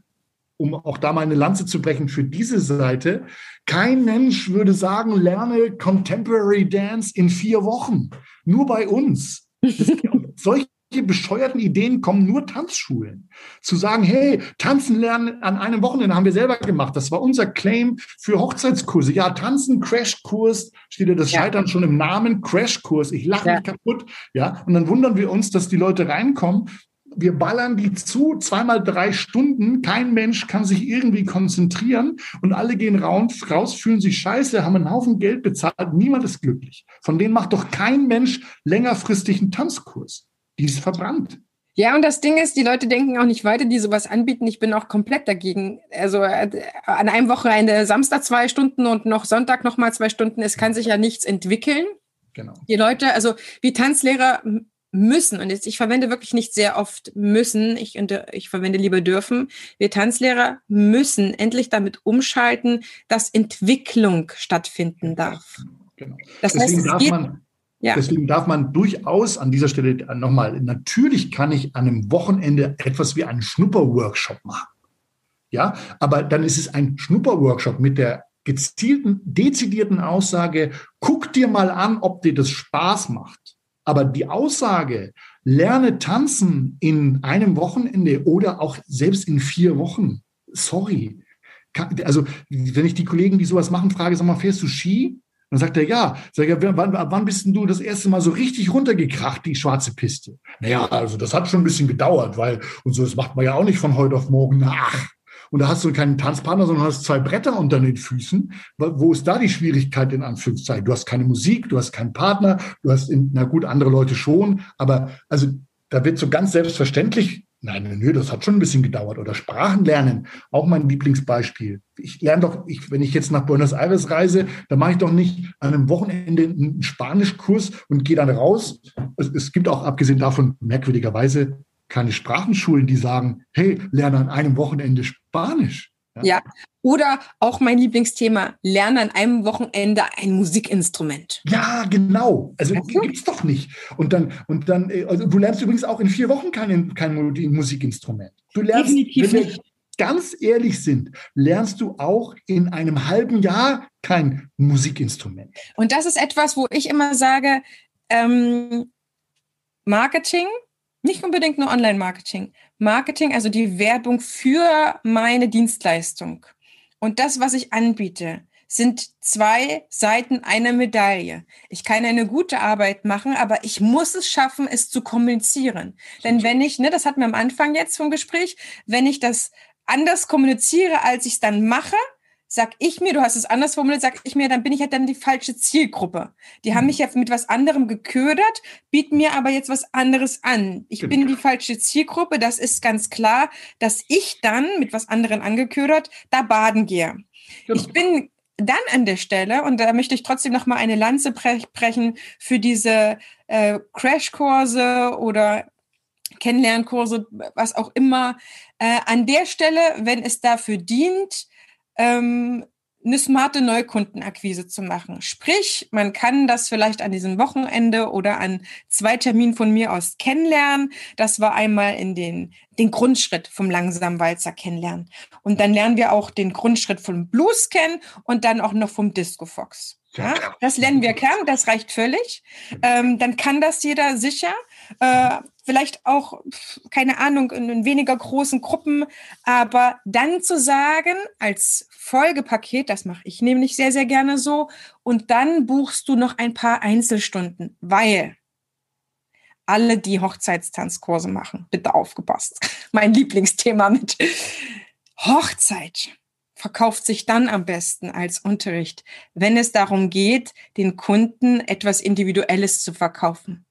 um auch da mal eine Lanze zu brechen für diese Seite, kein Mensch würde sagen, lerne Contemporary Dance in vier Wochen. Nur bei uns. solche bescheuerten Ideen kommen nur Tanzschulen. Zu sagen, hey, tanzen lernen an einem Wochenende haben wir selber gemacht. Das war unser Claim für Hochzeitskurse. Ja, tanzen, Crashkurs, steht ja das ja. Scheitern schon im Namen, Crashkurs. Ich lache ja. mich kaputt. Ja, und dann wundern wir uns, dass die Leute reinkommen wir ballern die zu, zweimal drei Stunden, kein Mensch kann sich irgendwie konzentrieren und alle gehen raus, raus, fühlen sich scheiße, haben einen Haufen Geld bezahlt, niemand ist glücklich. Von denen macht doch kein Mensch längerfristig einen Tanzkurs. Die ist verbrannt. Ja, und das Ding ist, die Leute denken auch nicht weiter, die sowas anbieten. Ich bin auch komplett dagegen. Also äh, an einem Wochenende Samstag zwei Stunden und noch Sonntag noch mal zwei Stunden. Es kann sich ja nichts entwickeln. Genau. Die Leute, also wie Tanzlehrer müssen, und jetzt, ich verwende wirklich nicht sehr oft müssen, ich, ich verwende lieber dürfen, wir Tanzlehrer müssen endlich damit umschalten, dass Entwicklung stattfinden darf. Genau. Das deswegen, heißt, darf geht, man, ja. deswegen darf man durchaus an dieser Stelle nochmal, natürlich kann ich an einem Wochenende etwas wie einen Schnupperworkshop machen. Ja, aber dann ist es ein Schnupperworkshop mit der gezielten, dezidierten Aussage, guck dir mal an, ob dir das Spaß macht. Aber die Aussage, lerne tanzen in einem Wochenende oder auch selbst in vier Wochen, sorry. Also, wenn ich die Kollegen, die sowas machen, frage, sag mal, fährst du Ski? Dann sagt er, ja. Sag ich, wann, wann bist denn du das erste Mal so richtig runtergekracht, die schwarze Piste? Naja, also das hat schon ein bisschen gedauert, weil, und so, das macht man ja auch nicht von heute auf morgen. Ach, und da hast du keinen Tanzpartner, sondern hast zwei Bretter unter den Füßen. Wo ist da die Schwierigkeit in Anführungszeichen? Du hast keine Musik, du hast keinen Partner, du hast, in, na gut, andere Leute schon, aber also da wird so ganz selbstverständlich Nein, nö, das hat schon ein bisschen gedauert. Oder Sprachen lernen, auch mein Lieblingsbeispiel. Ich lerne doch, ich, wenn ich jetzt nach Buenos Aires reise, dann mache ich doch nicht an einem Wochenende einen Spanischkurs und gehe dann raus. Es, es gibt auch, abgesehen davon, merkwürdigerweise, keine Sprachenschulen, die sagen, hey, lerne an einem Wochenende Spanisch. Ja. ja. Oder auch mein Lieblingsthema, lerne an einem Wochenende ein Musikinstrument. Ja, genau. Also okay. gibt's doch nicht. Und dann, und dann, also du lernst übrigens auch in vier Wochen kein, kein Musikinstrument. Du lernst, Definitiv wenn wir ganz ehrlich sind, lernst du auch in einem halben Jahr kein Musikinstrument. Und das ist etwas, wo ich immer sage, ähm, Marketing nicht unbedingt nur Online-Marketing. Marketing, also die Werbung für meine Dienstleistung. Und das, was ich anbiete, sind zwei Seiten einer Medaille. Ich kann eine gute Arbeit machen, aber ich muss es schaffen, es zu kommunizieren. Denn wenn ich, ne, das hatten wir am Anfang jetzt vom Gespräch, wenn ich das anders kommuniziere, als ich es dann mache, sag ich mir, du hast es anders formuliert, sag ich mir, dann bin ich halt dann die falsche Zielgruppe. Die haben mhm. mich ja mit was anderem geködert, bieten mir aber jetzt was anderes an. Ich bin die falsche Zielgruppe, das ist ganz klar, dass ich dann mit was anderem angeködert da baden gehe. Genau. Ich bin dann an der Stelle, und da möchte ich trotzdem noch mal eine Lanze brechen für diese äh, Crashkurse oder Kennenlernkurse, was auch immer. Äh, an der Stelle, wenn es dafür dient, ähm, eine smarte Neukundenakquise zu machen. Sprich, man kann das vielleicht an diesem Wochenende oder an zwei Terminen von mir aus kennenlernen. Das war einmal in den, den Grundschritt vom langsamen Walzer kennenlernen. Und dann lernen wir auch den Grundschritt vom Blues kennen und dann auch noch vom Disco Fox. Ja, das lernen wir kennen, das reicht völlig. Ähm, dann kann das jeder sicher. Äh, vielleicht auch, keine Ahnung, in weniger großen Gruppen. Aber dann zu sagen, als Folgepaket, das mache ich nämlich sehr, sehr gerne so, und dann buchst du noch ein paar Einzelstunden, weil alle, die Hochzeitstanzkurse machen, bitte aufgepasst. Mein Lieblingsthema mit Hochzeit verkauft sich dann am besten als Unterricht, wenn es darum geht, den Kunden etwas Individuelles zu verkaufen.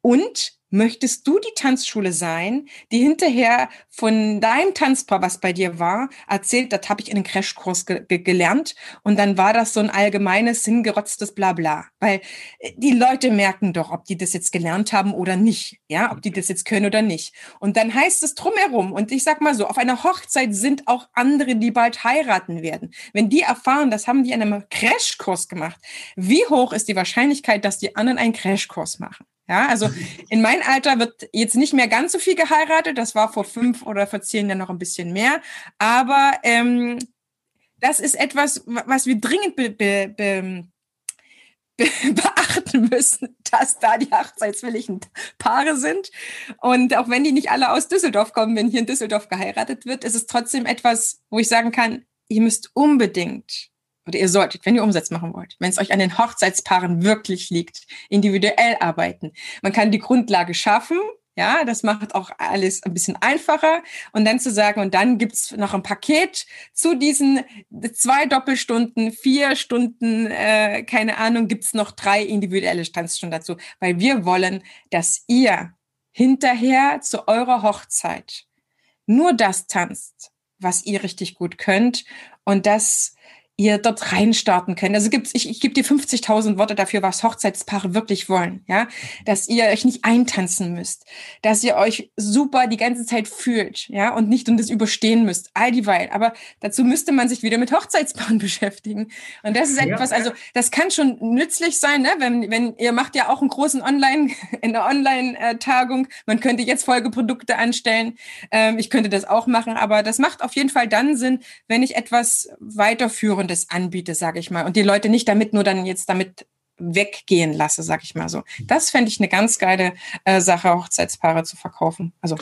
Und Möchtest du die Tanzschule sein, die hinterher von deinem Tanzpaar, was bei dir war, erzählt, das habe ich in einem Crashkurs ge gelernt und dann war das so ein allgemeines, hingerotztes Blabla. Weil äh, die Leute merken doch, ob die das jetzt gelernt haben oder nicht, ja, ob die das jetzt können oder nicht. Und dann heißt es drumherum, und ich sag mal so, auf einer Hochzeit sind auch andere, die bald heiraten werden. Wenn die erfahren, das haben die in einem Crashkurs gemacht, wie hoch ist die Wahrscheinlichkeit, dass die anderen einen Crashkurs machen? Ja, also in mein Alter wird jetzt nicht mehr ganz so viel geheiratet. Das war vor fünf oder vor zehn Jahren noch ein bisschen mehr. Aber ähm, das ist etwas, was wir dringend be, be, be, beachten müssen, dass da die hochzeitswilligen Paare sind. Und auch wenn die nicht alle aus Düsseldorf kommen, wenn hier in Düsseldorf geheiratet wird, ist es trotzdem etwas, wo ich sagen kann, ihr müsst unbedingt oder ihr solltet, wenn ihr Umsatz machen wollt, wenn es euch an den Hochzeitspaaren wirklich liegt, individuell arbeiten. Man kann die Grundlage schaffen, ja, das macht auch alles ein bisschen einfacher. Und dann zu sagen, und dann gibt's noch ein Paket zu diesen zwei Doppelstunden, vier Stunden, äh, keine Ahnung, gibt's noch drei individuelle Tanzstunden dazu. Weil wir wollen, dass ihr hinterher zu eurer Hochzeit nur das tanzt, was ihr richtig gut könnt. Und das ihr dort reinstarten könnt. Also gibt's, ich, ich gebe dir 50.000 Worte dafür, was Hochzeitspaare wirklich wollen, ja, dass ihr euch nicht eintanzen müsst, dass ihr euch super die ganze Zeit fühlt, ja, und nicht und das überstehen müsst, all die Weil. Aber dazu müsste man sich wieder mit Hochzeitspaaren beschäftigen. Und das ist etwas, also das kann schon nützlich sein, ne? wenn, wenn ihr macht ja auch einen großen Online, in der Online-Tagung, man könnte jetzt Folgeprodukte anstellen, ähm, ich könnte das auch machen, aber das macht auf jeden Fall dann Sinn, wenn ich etwas weiterführen das anbiete, sage ich mal, und die Leute nicht damit nur dann jetzt damit weggehen lasse, sag ich mal so. Das fände ich eine ganz geile äh, Sache, Hochzeitspaare zu verkaufen. Also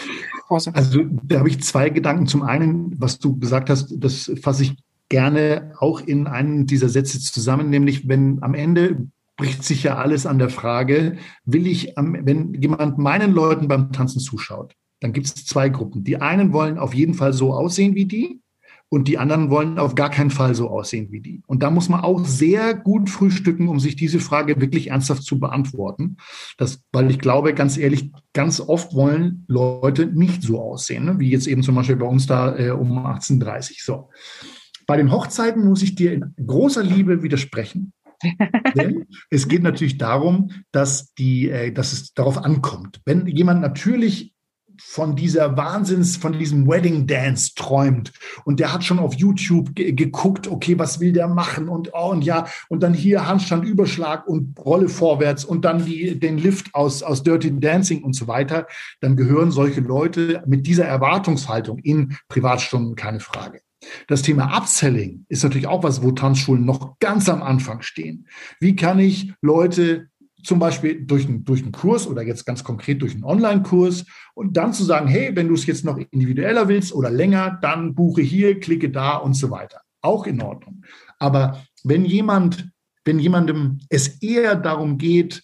Kurse. Also da habe ich zwei Gedanken. Zum einen, was du gesagt hast, das fasse ich gerne auch in einen dieser Sätze zusammen, nämlich wenn am Ende bricht sich ja alles an der Frage, will ich, wenn jemand meinen Leuten beim Tanzen zuschaut, dann gibt es zwei Gruppen. Die einen wollen auf jeden Fall so aussehen wie die und die anderen wollen auf gar keinen Fall so aussehen wie die. Und da muss man auch sehr gut frühstücken, um sich diese Frage wirklich ernsthaft zu beantworten. Das, weil ich glaube, ganz ehrlich, ganz oft wollen Leute nicht so aussehen, ne? wie jetzt eben zum Beispiel bei uns da äh, um 1830. So. Bei den Hochzeiten muss ich dir in großer Liebe widersprechen. Denn es geht natürlich darum, dass, die, äh, dass es darauf ankommt. Wenn jemand natürlich von dieser Wahnsinns, von diesem Wedding Dance träumt. Und der hat schon auf YouTube geguckt, okay, was will der machen? Und oh, und ja, und dann hier Handstand, Überschlag und Rolle vorwärts und dann die, den Lift aus, aus Dirty Dancing und so weiter. Dann gehören solche Leute mit dieser Erwartungshaltung in Privatstunden keine Frage. Das Thema Upselling ist natürlich auch was, wo Tanzschulen noch ganz am Anfang stehen. Wie kann ich Leute zum Beispiel durch, ein, durch einen Kurs oder jetzt ganz konkret durch einen Online-Kurs und dann zu sagen, hey, wenn du es jetzt noch individueller willst oder länger, dann buche hier, klicke da und so weiter. Auch in Ordnung. Aber wenn jemand, wenn jemandem es eher darum geht,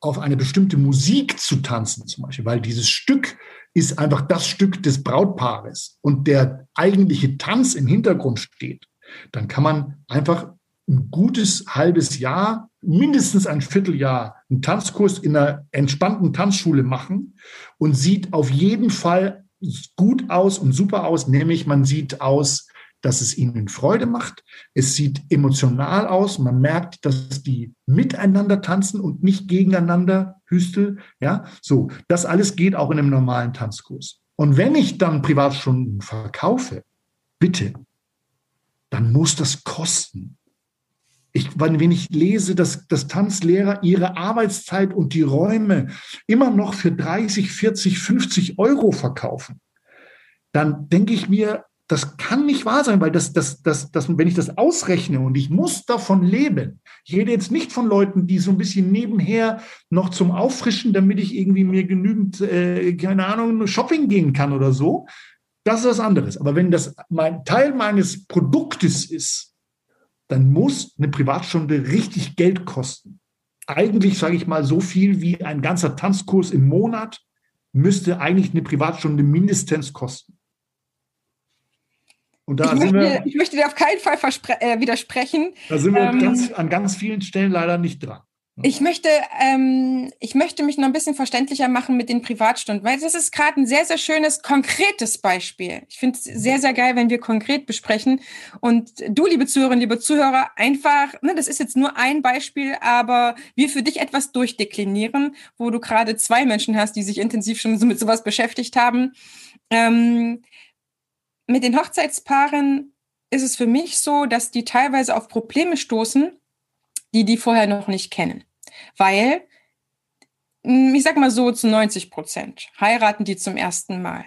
auf eine bestimmte Musik zu tanzen, zum Beispiel, weil dieses Stück ist einfach das Stück des Brautpaares und der eigentliche Tanz im Hintergrund steht, dann kann man einfach ein gutes halbes Jahr, mindestens ein Vierteljahr, einen Tanzkurs in einer entspannten Tanzschule machen und sieht auf jeden Fall gut aus und super aus, nämlich man sieht aus, dass es ihnen Freude macht. Es sieht emotional aus. Man merkt, dass die miteinander tanzen und nicht gegeneinander Hüstel. Ja, so. Das alles geht auch in einem normalen Tanzkurs. Und wenn ich dann Privatstunden verkaufe, bitte, dann muss das kosten. Ich, wenn ich lese, dass, dass Tanzlehrer ihre Arbeitszeit und die Räume immer noch für 30, 40, 50 Euro verkaufen, dann denke ich mir, das kann nicht wahr sein, weil das, das, das, das, wenn ich das ausrechne und ich muss davon leben, ich rede jetzt nicht von Leuten, die so ein bisschen nebenher noch zum Auffrischen, damit ich irgendwie mir genügend, äh, keine Ahnung, Shopping gehen kann oder so. Das ist was anderes. Aber wenn das mein Teil meines Produktes ist, dann muss eine Privatstunde richtig Geld kosten. Eigentlich, sage ich mal, so viel wie ein ganzer Tanzkurs im Monat müsste eigentlich eine Privatstunde mindestens kosten. Und da ich, möchte, wir, ich möchte dir auf keinen Fall äh, widersprechen. Da sind wir ähm, ganz, an ganz vielen Stellen leider nicht dran. Ich möchte, ähm, ich möchte mich noch ein bisschen verständlicher machen mit den Privatstunden, weil das ist gerade ein sehr, sehr schönes, konkretes Beispiel. Ich finde es sehr, sehr geil, wenn wir konkret besprechen. Und du, liebe Zuhörerinnen, liebe Zuhörer, einfach, ne, das ist jetzt nur ein Beispiel, aber wir für dich etwas durchdeklinieren, wo du gerade zwei Menschen hast, die sich intensiv schon mit sowas beschäftigt haben. Ähm, mit den Hochzeitspaaren ist es für mich so, dass die teilweise auf Probleme stoßen, die die vorher noch nicht kennen weil, hm, ich sag mal so, zu 90 Prozent heiraten die zum ersten Mal.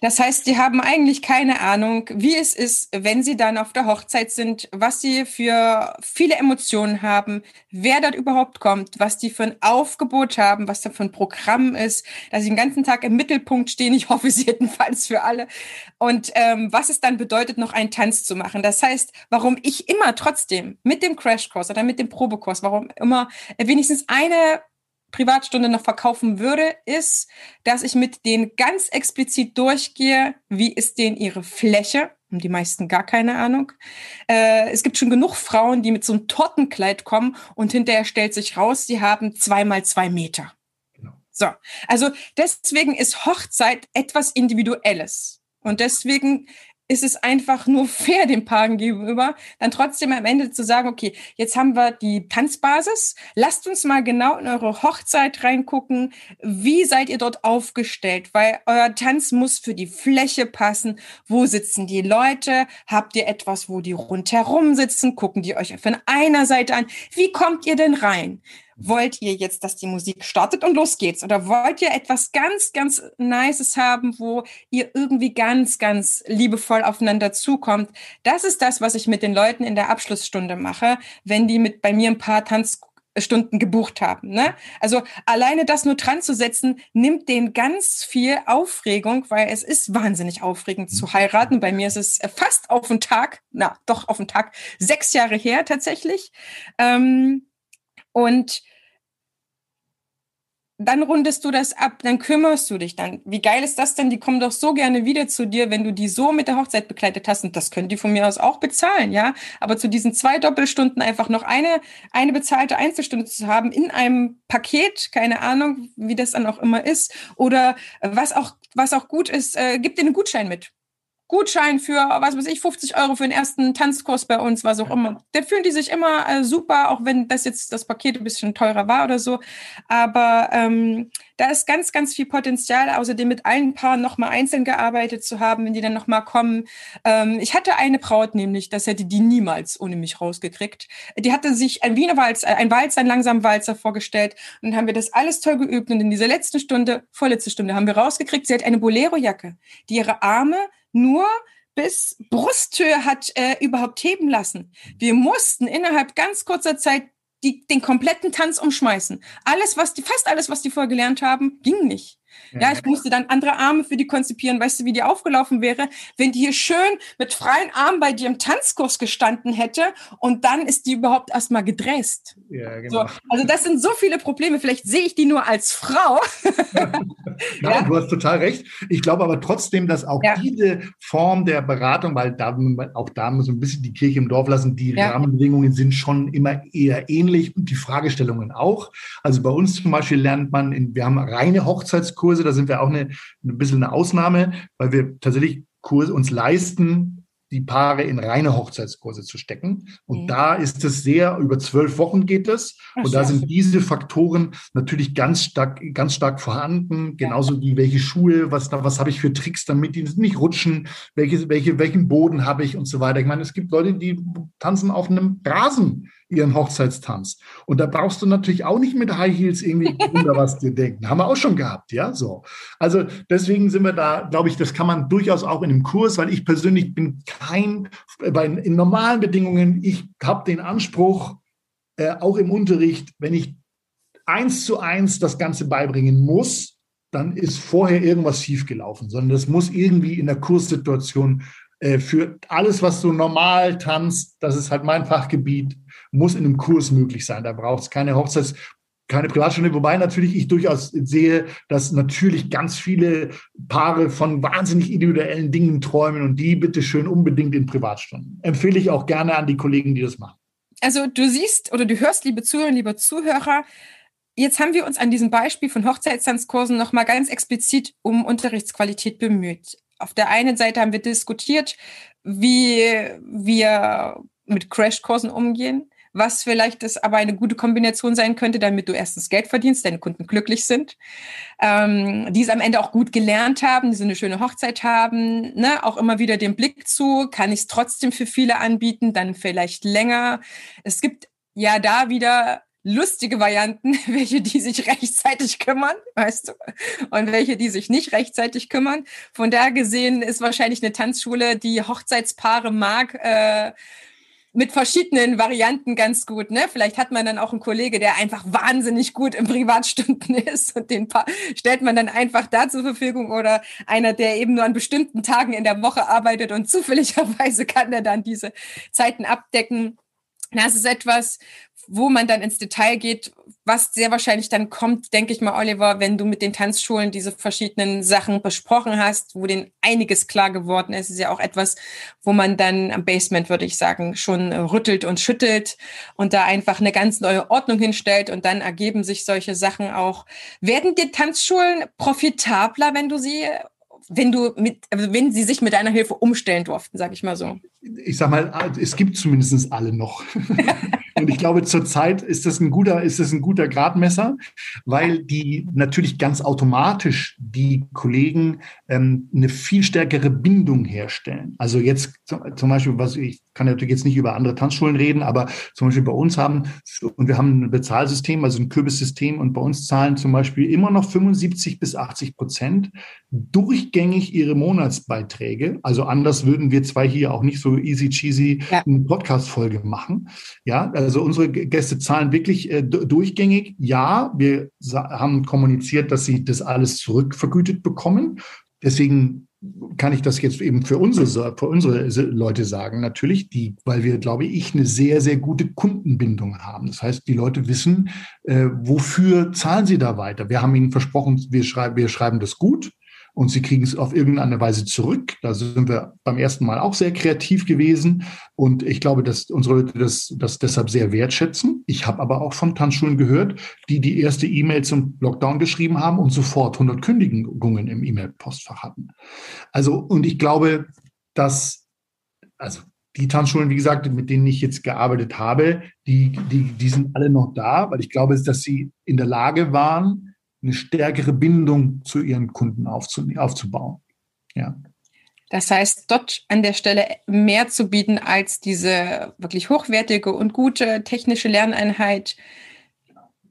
Das heißt, sie haben eigentlich keine Ahnung, wie es ist, wenn sie dann auf der Hochzeit sind, was sie für viele Emotionen haben, wer dort überhaupt kommt, was die für ein Aufgebot haben, was da für ein Programm ist, dass sie den ganzen Tag im Mittelpunkt stehen. Ich hoffe, sie jedenfalls für alle. Und ähm, was es dann bedeutet, noch einen Tanz zu machen. Das heißt, warum ich immer trotzdem mit dem Crashkurs oder mit dem Probekurs, warum immer wenigstens eine Privatstunde noch verkaufen würde, ist, dass ich mit denen ganz explizit durchgehe, wie ist denen ihre Fläche? Haben die meisten gar keine Ahnung. Äh, es gibt schon genug Frauen, die mit so einem Tortenkleid kommen und hinterher stellt sich raus, die haben zwei mal zwei Meter. Genau. So, also deswegen ist Hochzeit etwas Individuelles. Und deswegen ist es einfach nur fair dem Paaren gegenüber, dann trotzdem am Ende zu sagen, okay, jetzt haben wir die Tanzbasis, lasst uns mal genau in eure Hochzeit reingucken, wie seid ihr dort aufgestellt, weil euer Tanz muss für die Fläche passen, wo sitzen die Leute, habt ihr etwas, wo die rundherum sitzen, gucken die euch von einer Seite an, wie kommt ihr denn rein? Wollt ihr jetzt, dass die Musik startet und los geht's? Oder wollt ihr etwas ganz, ganz Nices haben, wo ihr irgendwie ganz, ganz liebevoll aufeinander zukommt? Das ist das, was ich mit den Leuten in der Abschlussstunde mache, wenn die mit bei mir ein paar Tanzstunden gebucht haben. Ne? Also alleine das nur dran zu setzen, nimmt denen ganz viel Aufregung, weil es ist wahnsinnig aufregend zu heiraten. Bei mir ist es fast auf den Tag, na doch auf den Tag, sechs Jahre her tatsächlich. Ähm, und dann rundest du das ab, dann kümmerst du dich dann. Wie geil ist das denn? Die kommen doch so gerne wieder zu dir, wenn du die so mit der Hochzeit begleitet hast. Und das können die von mir aus auch bezahlen, ja. Aber zu diesen zwei Doppelstunden einfach noch eine, eine bezahlte Einzelstunde zu haben in einem Paket, keine Ahnung, wie das dann auch immer ist. Oder was auch, was auch gut ist, äh, gib dir einen Gutschein mit. Gutschein für, was weiß ich, 50 Euro für den ersten Tanzkurs bei uns, was auch immer. Da fühlen die sich immer äh, super, auch wenn das jetzt das Paket ein bisschen teurer war oder so. Aber ähm, da ist ganz, ganz viel Potenzial, außerdem mit allen Paaren nochmal einzeln gearbeitet zu haben, wenn die dann nochmal kommen. Ähm, ich hatte eine Braut nämlich, das hätte die niemals ohne mich rausgekriegt. Die hatte sich ein Wiener Walz, äh, ein Walzer, ein langsamer Walzer vorgestellt und dann haben wir das alles toll geübt und in dieser letzten Stunde, vorletzte Stunde, haben wir rausgekriegt, sie hat eine Bolero-Jacke, die ihre Arme nur bis Brusthöhe hat äh, überhaupt heben lassen. Wir mussten innerhalb ganz kurzer Zeit die, den kompletten Tanz umschmeißen. Alles, was die, fast alles, was die vorher gelernt haben, ging nicht. Ja, ich musste dann andere Arme für die konzipieren. Weißt du, wie die aufgelaufen wäre, wenn die hier schön mit freien Armen bei dir im Tanzkurs gestanden hätte und dann ist die überhaupt erstmal gedresst. Ja, genau. So, also das sind so viele Probleme. Vielleicht sehe ich die nur als Frau. Nein, ja. du hast total recht. Ich glaube aber trotzdem, dass auch ja. diese Form der Beratung, weil da, auch da muss man ein bisschen die Kirche im Dorf lassen, die ja. Rahmenbedingungen sind schon immer eher ähnlich und die Fragestellungen auch. Also bei uns zum Beispiel lernt man, in, wir haben reine Hochzeitskurse, Kurse, da sind wir auch eine, ein bisschen eine Ausnahme, weil wir tatsächlich Kurse uns leisten, die Paare in reine Hochzeitskurse zu stecken. Und mhm. da ist es sehr, über zwölf Wochen geht es. Ach, und da sind diese Faktoren natürlich ganz stark, ganz stark vorhanden. Genauso wie welche Schuhe, was da, was habe ich für Tricks, damit die nicht rutschen, welche, welche, welchen Boden habe ich und so weiter. Ich meine, es gibt Leute, die tanzen auf einem Rasen ihren Hochzeitstanz. Und da brauchst du natürlich auch nicht mit High Heels irgendwie unter was dir denken. Haben wir auch schon gehabt, ja, so. Also deswegen sind wir da, glaube ich, das kann man durchaus auch in einem Kurs, weil ich persönlich bin kein, bei, in normalen Bedingungen, ich habe den Anspruch, äh, auch im Unterricht, wenn ich eins zu eins das Ganze beibringen muss, dann ist vorher irgendwas schiefgelaufen, sondern das muss irgendwie in der Kurssituation äh, für alles, was du normal tanzt, das ist halt mein Fachgebiet, muss in einem Kurs möglich sein. Da braucht es keine Hochzeits- keine Privatstunde, wobei natürlich ich durchaus sehe, dass natürlich ganz viele Paare von wahnsinnig individuellen Dingen träumen und die bitte schön unbedingt in Privatstunden. Empfehle ich auch gerne an die Kollegen, die das machen. Also du siehst oder du hörst, liebe Zuhörer, liebe Zuhörer, jetzt haben wir uns an diesem Beispiel von Hochzeitstanzkursen nochmal ganz explizit um Unterrichtsqualität bemüht. Auf der einen Seite haben wir diskutiert, wie wir mit Crashkursen umgehen was vielleicht das aber eine gute Kombination sein könnte, damit du erstens Geld verdienst, deine Kunden glücklich sind, ähm, die es am Ende auch gut gelernt haben, die so eine schöne Hochzeit haben, ne? auch immer wieder den Blick zu, kann ich es trotzdem für viele anbieten, dann vielleicht länger. Es gibt ja da wieder lustige Varianten, welche die sich rechtzeitig kümmern, weißt du, und welche die sich nicht rechtzeitig kümmern. Von daher gesehen ist wahrscheinlich eine Tanzschule, die Hochzeitspaare mag, äh, mit verschiedenen Varianten ganz gut. Ne? Vielleicht hat man dann auch einen Kollege, der einfach wahnsinnig gut im Privatstunden ist und den stellt man dann einfach da zur Verfügung oder einer, der eben nur an bestimmten Tagen in der Woche arbeitet und zufälligerweise kann er dann diese Zeiten abdecken. Das ist etwas, wo man dann ins Detail geht, was sehr wahrscheinlich dann kommt, denke ich mal, Oliver, wenn du mit den Tanzschulen diese verschiedenen Sachen besprochen hast, wo denen einiges klar geworden ist, ist ja auch etwas, wo man dann am Basement, würde ich sagen, schon rüttelt und schüttelt und da einfach eine ganz neue Ordnung hinstellt und dann ergeben sich solche Sachen auch. Werden die Tanzschulen profitabler, wenn du sie wenn du mit, also wenn sie sich mit deiner Hilfe umstellen durften, sag ich mal so? Ich sag mal, es gibt zumindest alle noch. Und ich glaube, zurzeit ist das ein guter, ist das ein guter Gradmesser, weil die natürlich ganz automatisch die Kollegen ähm, eine viel stärkere Bindung herstellen. Also jetzt zum Beispiel, was ich kann natürlich jetzt nicht über andere Tanzschulen reden, aber zum Beispiel bei uns haben, und wir haben ein Bezahlsystem, also ein Kürbissystem, und bei uns zahlen zum Beispiel immer noch 75 bis 80 Prozent durchgängig ihre Monatsbeiträge. Also anders würden wir zwei hier auch nicht so easy cheesy ja. eine Podcast-Folge machen. Ja, also unsere Gäste zahlen wirklich äh, durchgängig. Ja, wir haben kommuniziert, dass sie das alles zurückvergütet bekommen. Deswegen kann ich das jetzt eben für unsere, für unsere Leute sagen, natürlich, die, weil wir, glaube ich, eine sehr, sehr gute Kundenbindung haben. Das heißt, die Leute wissen, äh, wofür zahlen sie da weiter. Wir haben ihnen versprochen, wir schreiben, wir schreiben das gut und sie kriegen es auf irgendeine Weise zurück. Da sind wir beim ersten Mal auch sehr kreativ gewesen und ich glaube, dass unsere Leute das, das deshalb sehr wertschätzen. Ich habe aber auch von Tanzschulen gehört, die die erste E-Mail zum Lockdown geschrieben haben und sofort 100 Kündigungen im E-Mail-Postfach hatten. Also und ich glaube, dass also die Tanzschulen, wie gesagt, mit denen ich jetzt gearbeitet habe, die, die, die sind alle noch da, weil ich glaube, dass sie in der Lage waren, eine stärkere Bindung zu ihren Kunden aufzubauen. Ja. Das heißt, dort an der Stelle mehr zu bieten als diese wirklich hochwertige und gute technische Lerneinheit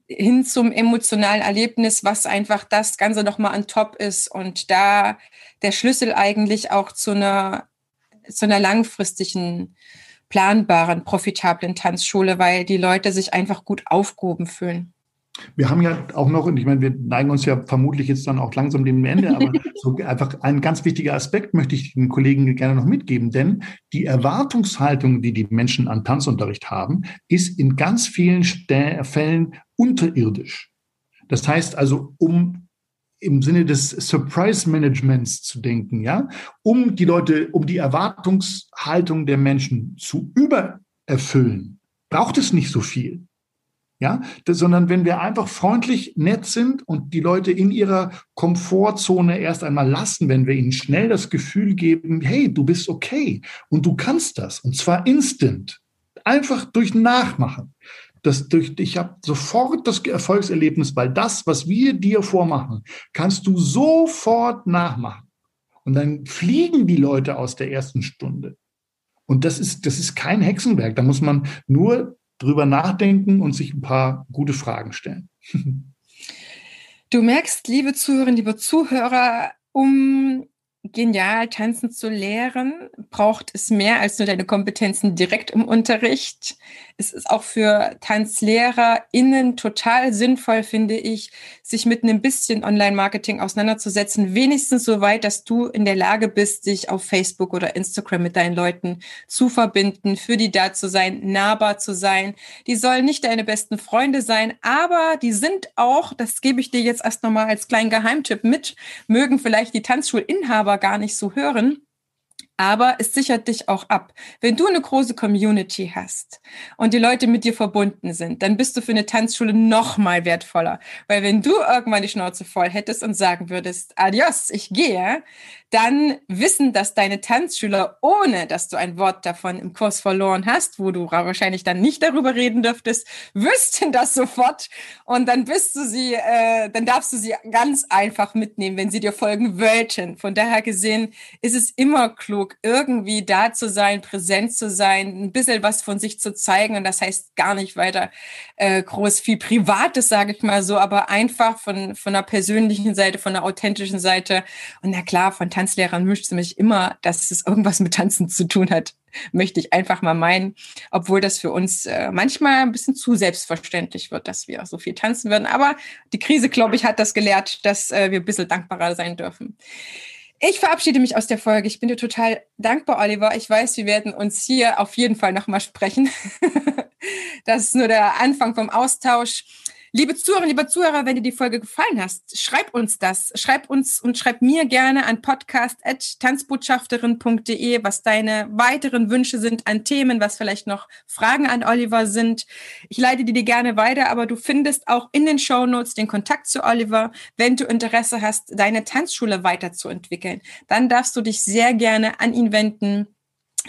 hin zum emotionalen Erlebnis, was einfach das Ganze nochmal an top ist und da der Schlüssel eigentlich auch zu einer, zu einer langfristigen, planbaren, profitablen Tanzschule, weil die Leute sich einfach gut aufgehoben fühlen. Wir haben ja auch noch, und ich meine, wir neigen uns ja vermutlich jetzt dann auch langsam dem Ende, aber so einfach ein ganz wichtiger Aspekt möchte ich den Kollegen gerne noch mitgeben, denn die Erwartungshaltung, die die Menschen an Tanzunterricht haben, ist in ganz vielen Fällen unterirdisch. Das heißt also, um im Sinne des Surprise Managements zu denken, ja, um die Leute, um die Erwartungshaltung der Menschen zu übererfüllen, braucht es nicht so viel. Ja, sondern wenn wir einfach freundlich nett sind und die Leute in ihrer Komfortzone erst einmal lassen, wenn wir ihnen schnell das Gefühl geben, hey, du bist okay und du kannst das und zwar instant, einfach durch Nachmachen. Das durch, ich habe sofort das Erfolgserlebnis, weil das, was wir dir vormachen, kannst du sofort nachmachen. Und dann fliegen die Leute aus der ersten Stunde. Und das ist, das ist kein Hexenwerk. Da muss man nur drüber nachdenken und sich ein paar gute Fragen stellen. Du merkst, liebe Zuhörerinnen, liebe Zuhörer, um genial tanzen zu lehren, braucht es mehr als nur deine Kompetenzen direkt im Unterricht. Es ist auch für TanzlehrerInnen total sinnvoll, finde ich, sich mit einem bisschen Online-Marketing auseinanderzusetzen. Wenigstens so weit, dass du in der Lage bist, dich auf Facebook oder Instagram mit deinen Leuten zu verbinden, für die da zu sein, nahbar zu sein. Die sollen nicht deine besten Freunde sein, aber die sind auch, das gebe ich dir jetzt erst nochmal als kleinen Geheimtipp mit, mögen vielleicht die Tanzschulinhaber gar nicht so hören aber es sichert dich auch ab. Wenn du eine große Community hast und die Leute mit dir verbunden sind, dann bist du für eine Tanzschule noch mal wertvoller. Weil wenn du irgendwann die Schnauze voll hättest und sagen würdest, adios, ich gehe, dann wissen dass deine Tanzschüler, ohne dass du ein Wort davon im Kurs verloren hast, wo du wahrscheinlich dann nicht darüber reden dürftest, wüssten das sofort und dann bist du sie, äh, dann darfst du sie ganz einfach mitnehmen, wenn sie dir folgen wollten. Von daher gesehen ist es immer klug, genug, irgendwie da zu sein, präsent zu sein, ein bisschen was von sich zu zeigen. Und das heißt gar nicht weiter äh, groß viel Privates, sage ich mal so, aber einfach von, von der persönlichen Seite, von der authentischen Seite. Und na klar, von Tanzlehrern wünscht es mich immer, dass es irgendwas mit Tanzen zu tun hat möchte ich einfach mal meinen, obwohl das für uns äh, manchmal ein bisschen zu selbstverständlich wird, dass wir so viel tanzen würden. Aber die Krise, glaube ich, hat das gelehrt, dass äh, wir ein bisschen dankbarer sein dürfen. Ich verabschiede mich aus der Folge. Ich bin dir total dankbar, Oliver. Ich weiß, wir werden uns hier auf jeden Fall nochmal sprechen. das ist nur der Anfang vom Austausch. Liebe Zuhörerinnen, liebe Zuhörer, wenn dir die Folge gefallen hat, schreib uns das. Schreib uns und schreib mir gerne an podcast.tanzbotschafterin.de, was deine weiteren Wünsche sind an Themen, was vielleicht noch Fragen an Oliver sind. Ich leite die dir gerne weiter, aber du findest auch in den Show Notes den Kontakt zu Oliver. Wenn du Interesse hast, deine Tanzschule weiterzuentwickeln, dann darfst du dich sehr gerne an ihn wenden.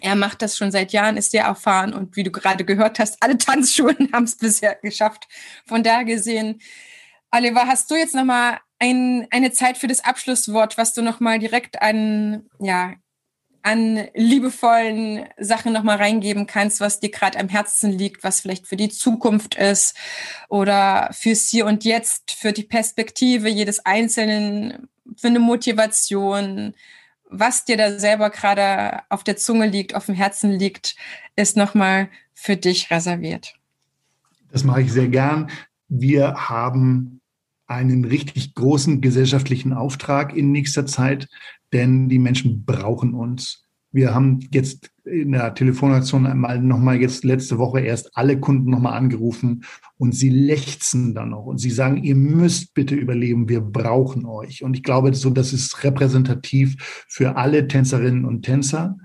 Er macht das schon seit Jahren, ist sehr erfahren und wie du gerade gehört hast, alle Tanzschulen haben es bisher geschafft. Von da gesehen, Oliver, hast du jetzt nochmal ein, eine Zeit für das Abschlusswort, was du nochmal direkt an, ja, an liebevollen Sachen nochmal reingeben kannst, was dir gerade am Herzen liegt, was vielleicht für die Zukunft ist oder fürs Hier und Jetzt, für die Perspektive jedes Einzelnen, für eine Motivation, was dir da selber gerade auf der Zunge liegt, auf dem Herzen liegt, ist nochmal für dich reserviert. Das mache ich sehr gern. Wir haben einen richtig großen gesellschaftlichen Auftrag in nächster Zeit, denn die Menschen brauchen uns. Wir haben jetzt in der Telefonaktion einmal nochmal jetzt letzte Woche erst alle Kunden nochmal angerufen und sie lechzen dann noch und sie sagen, ihr müsst bitte überleben, wir brauchen euch. Und ich glaube, so, das ist repräsentativ für alle Tänzerinnen und Tänzer.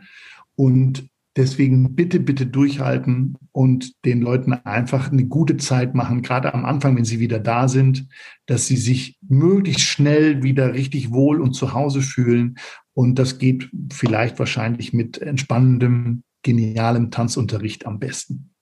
Und deswegen bitte, bitte durchhalten und den Leuten einfach eine gute Zeit machen, gerade am Anfang, wenn sie wieder da sind, dass sie sich möglichst schnell wieder richtig wohl und zu Hause fühlen und das geht vielleicht wahrscheinlich mit entspannendem, genialem Tanzunterricht am besten.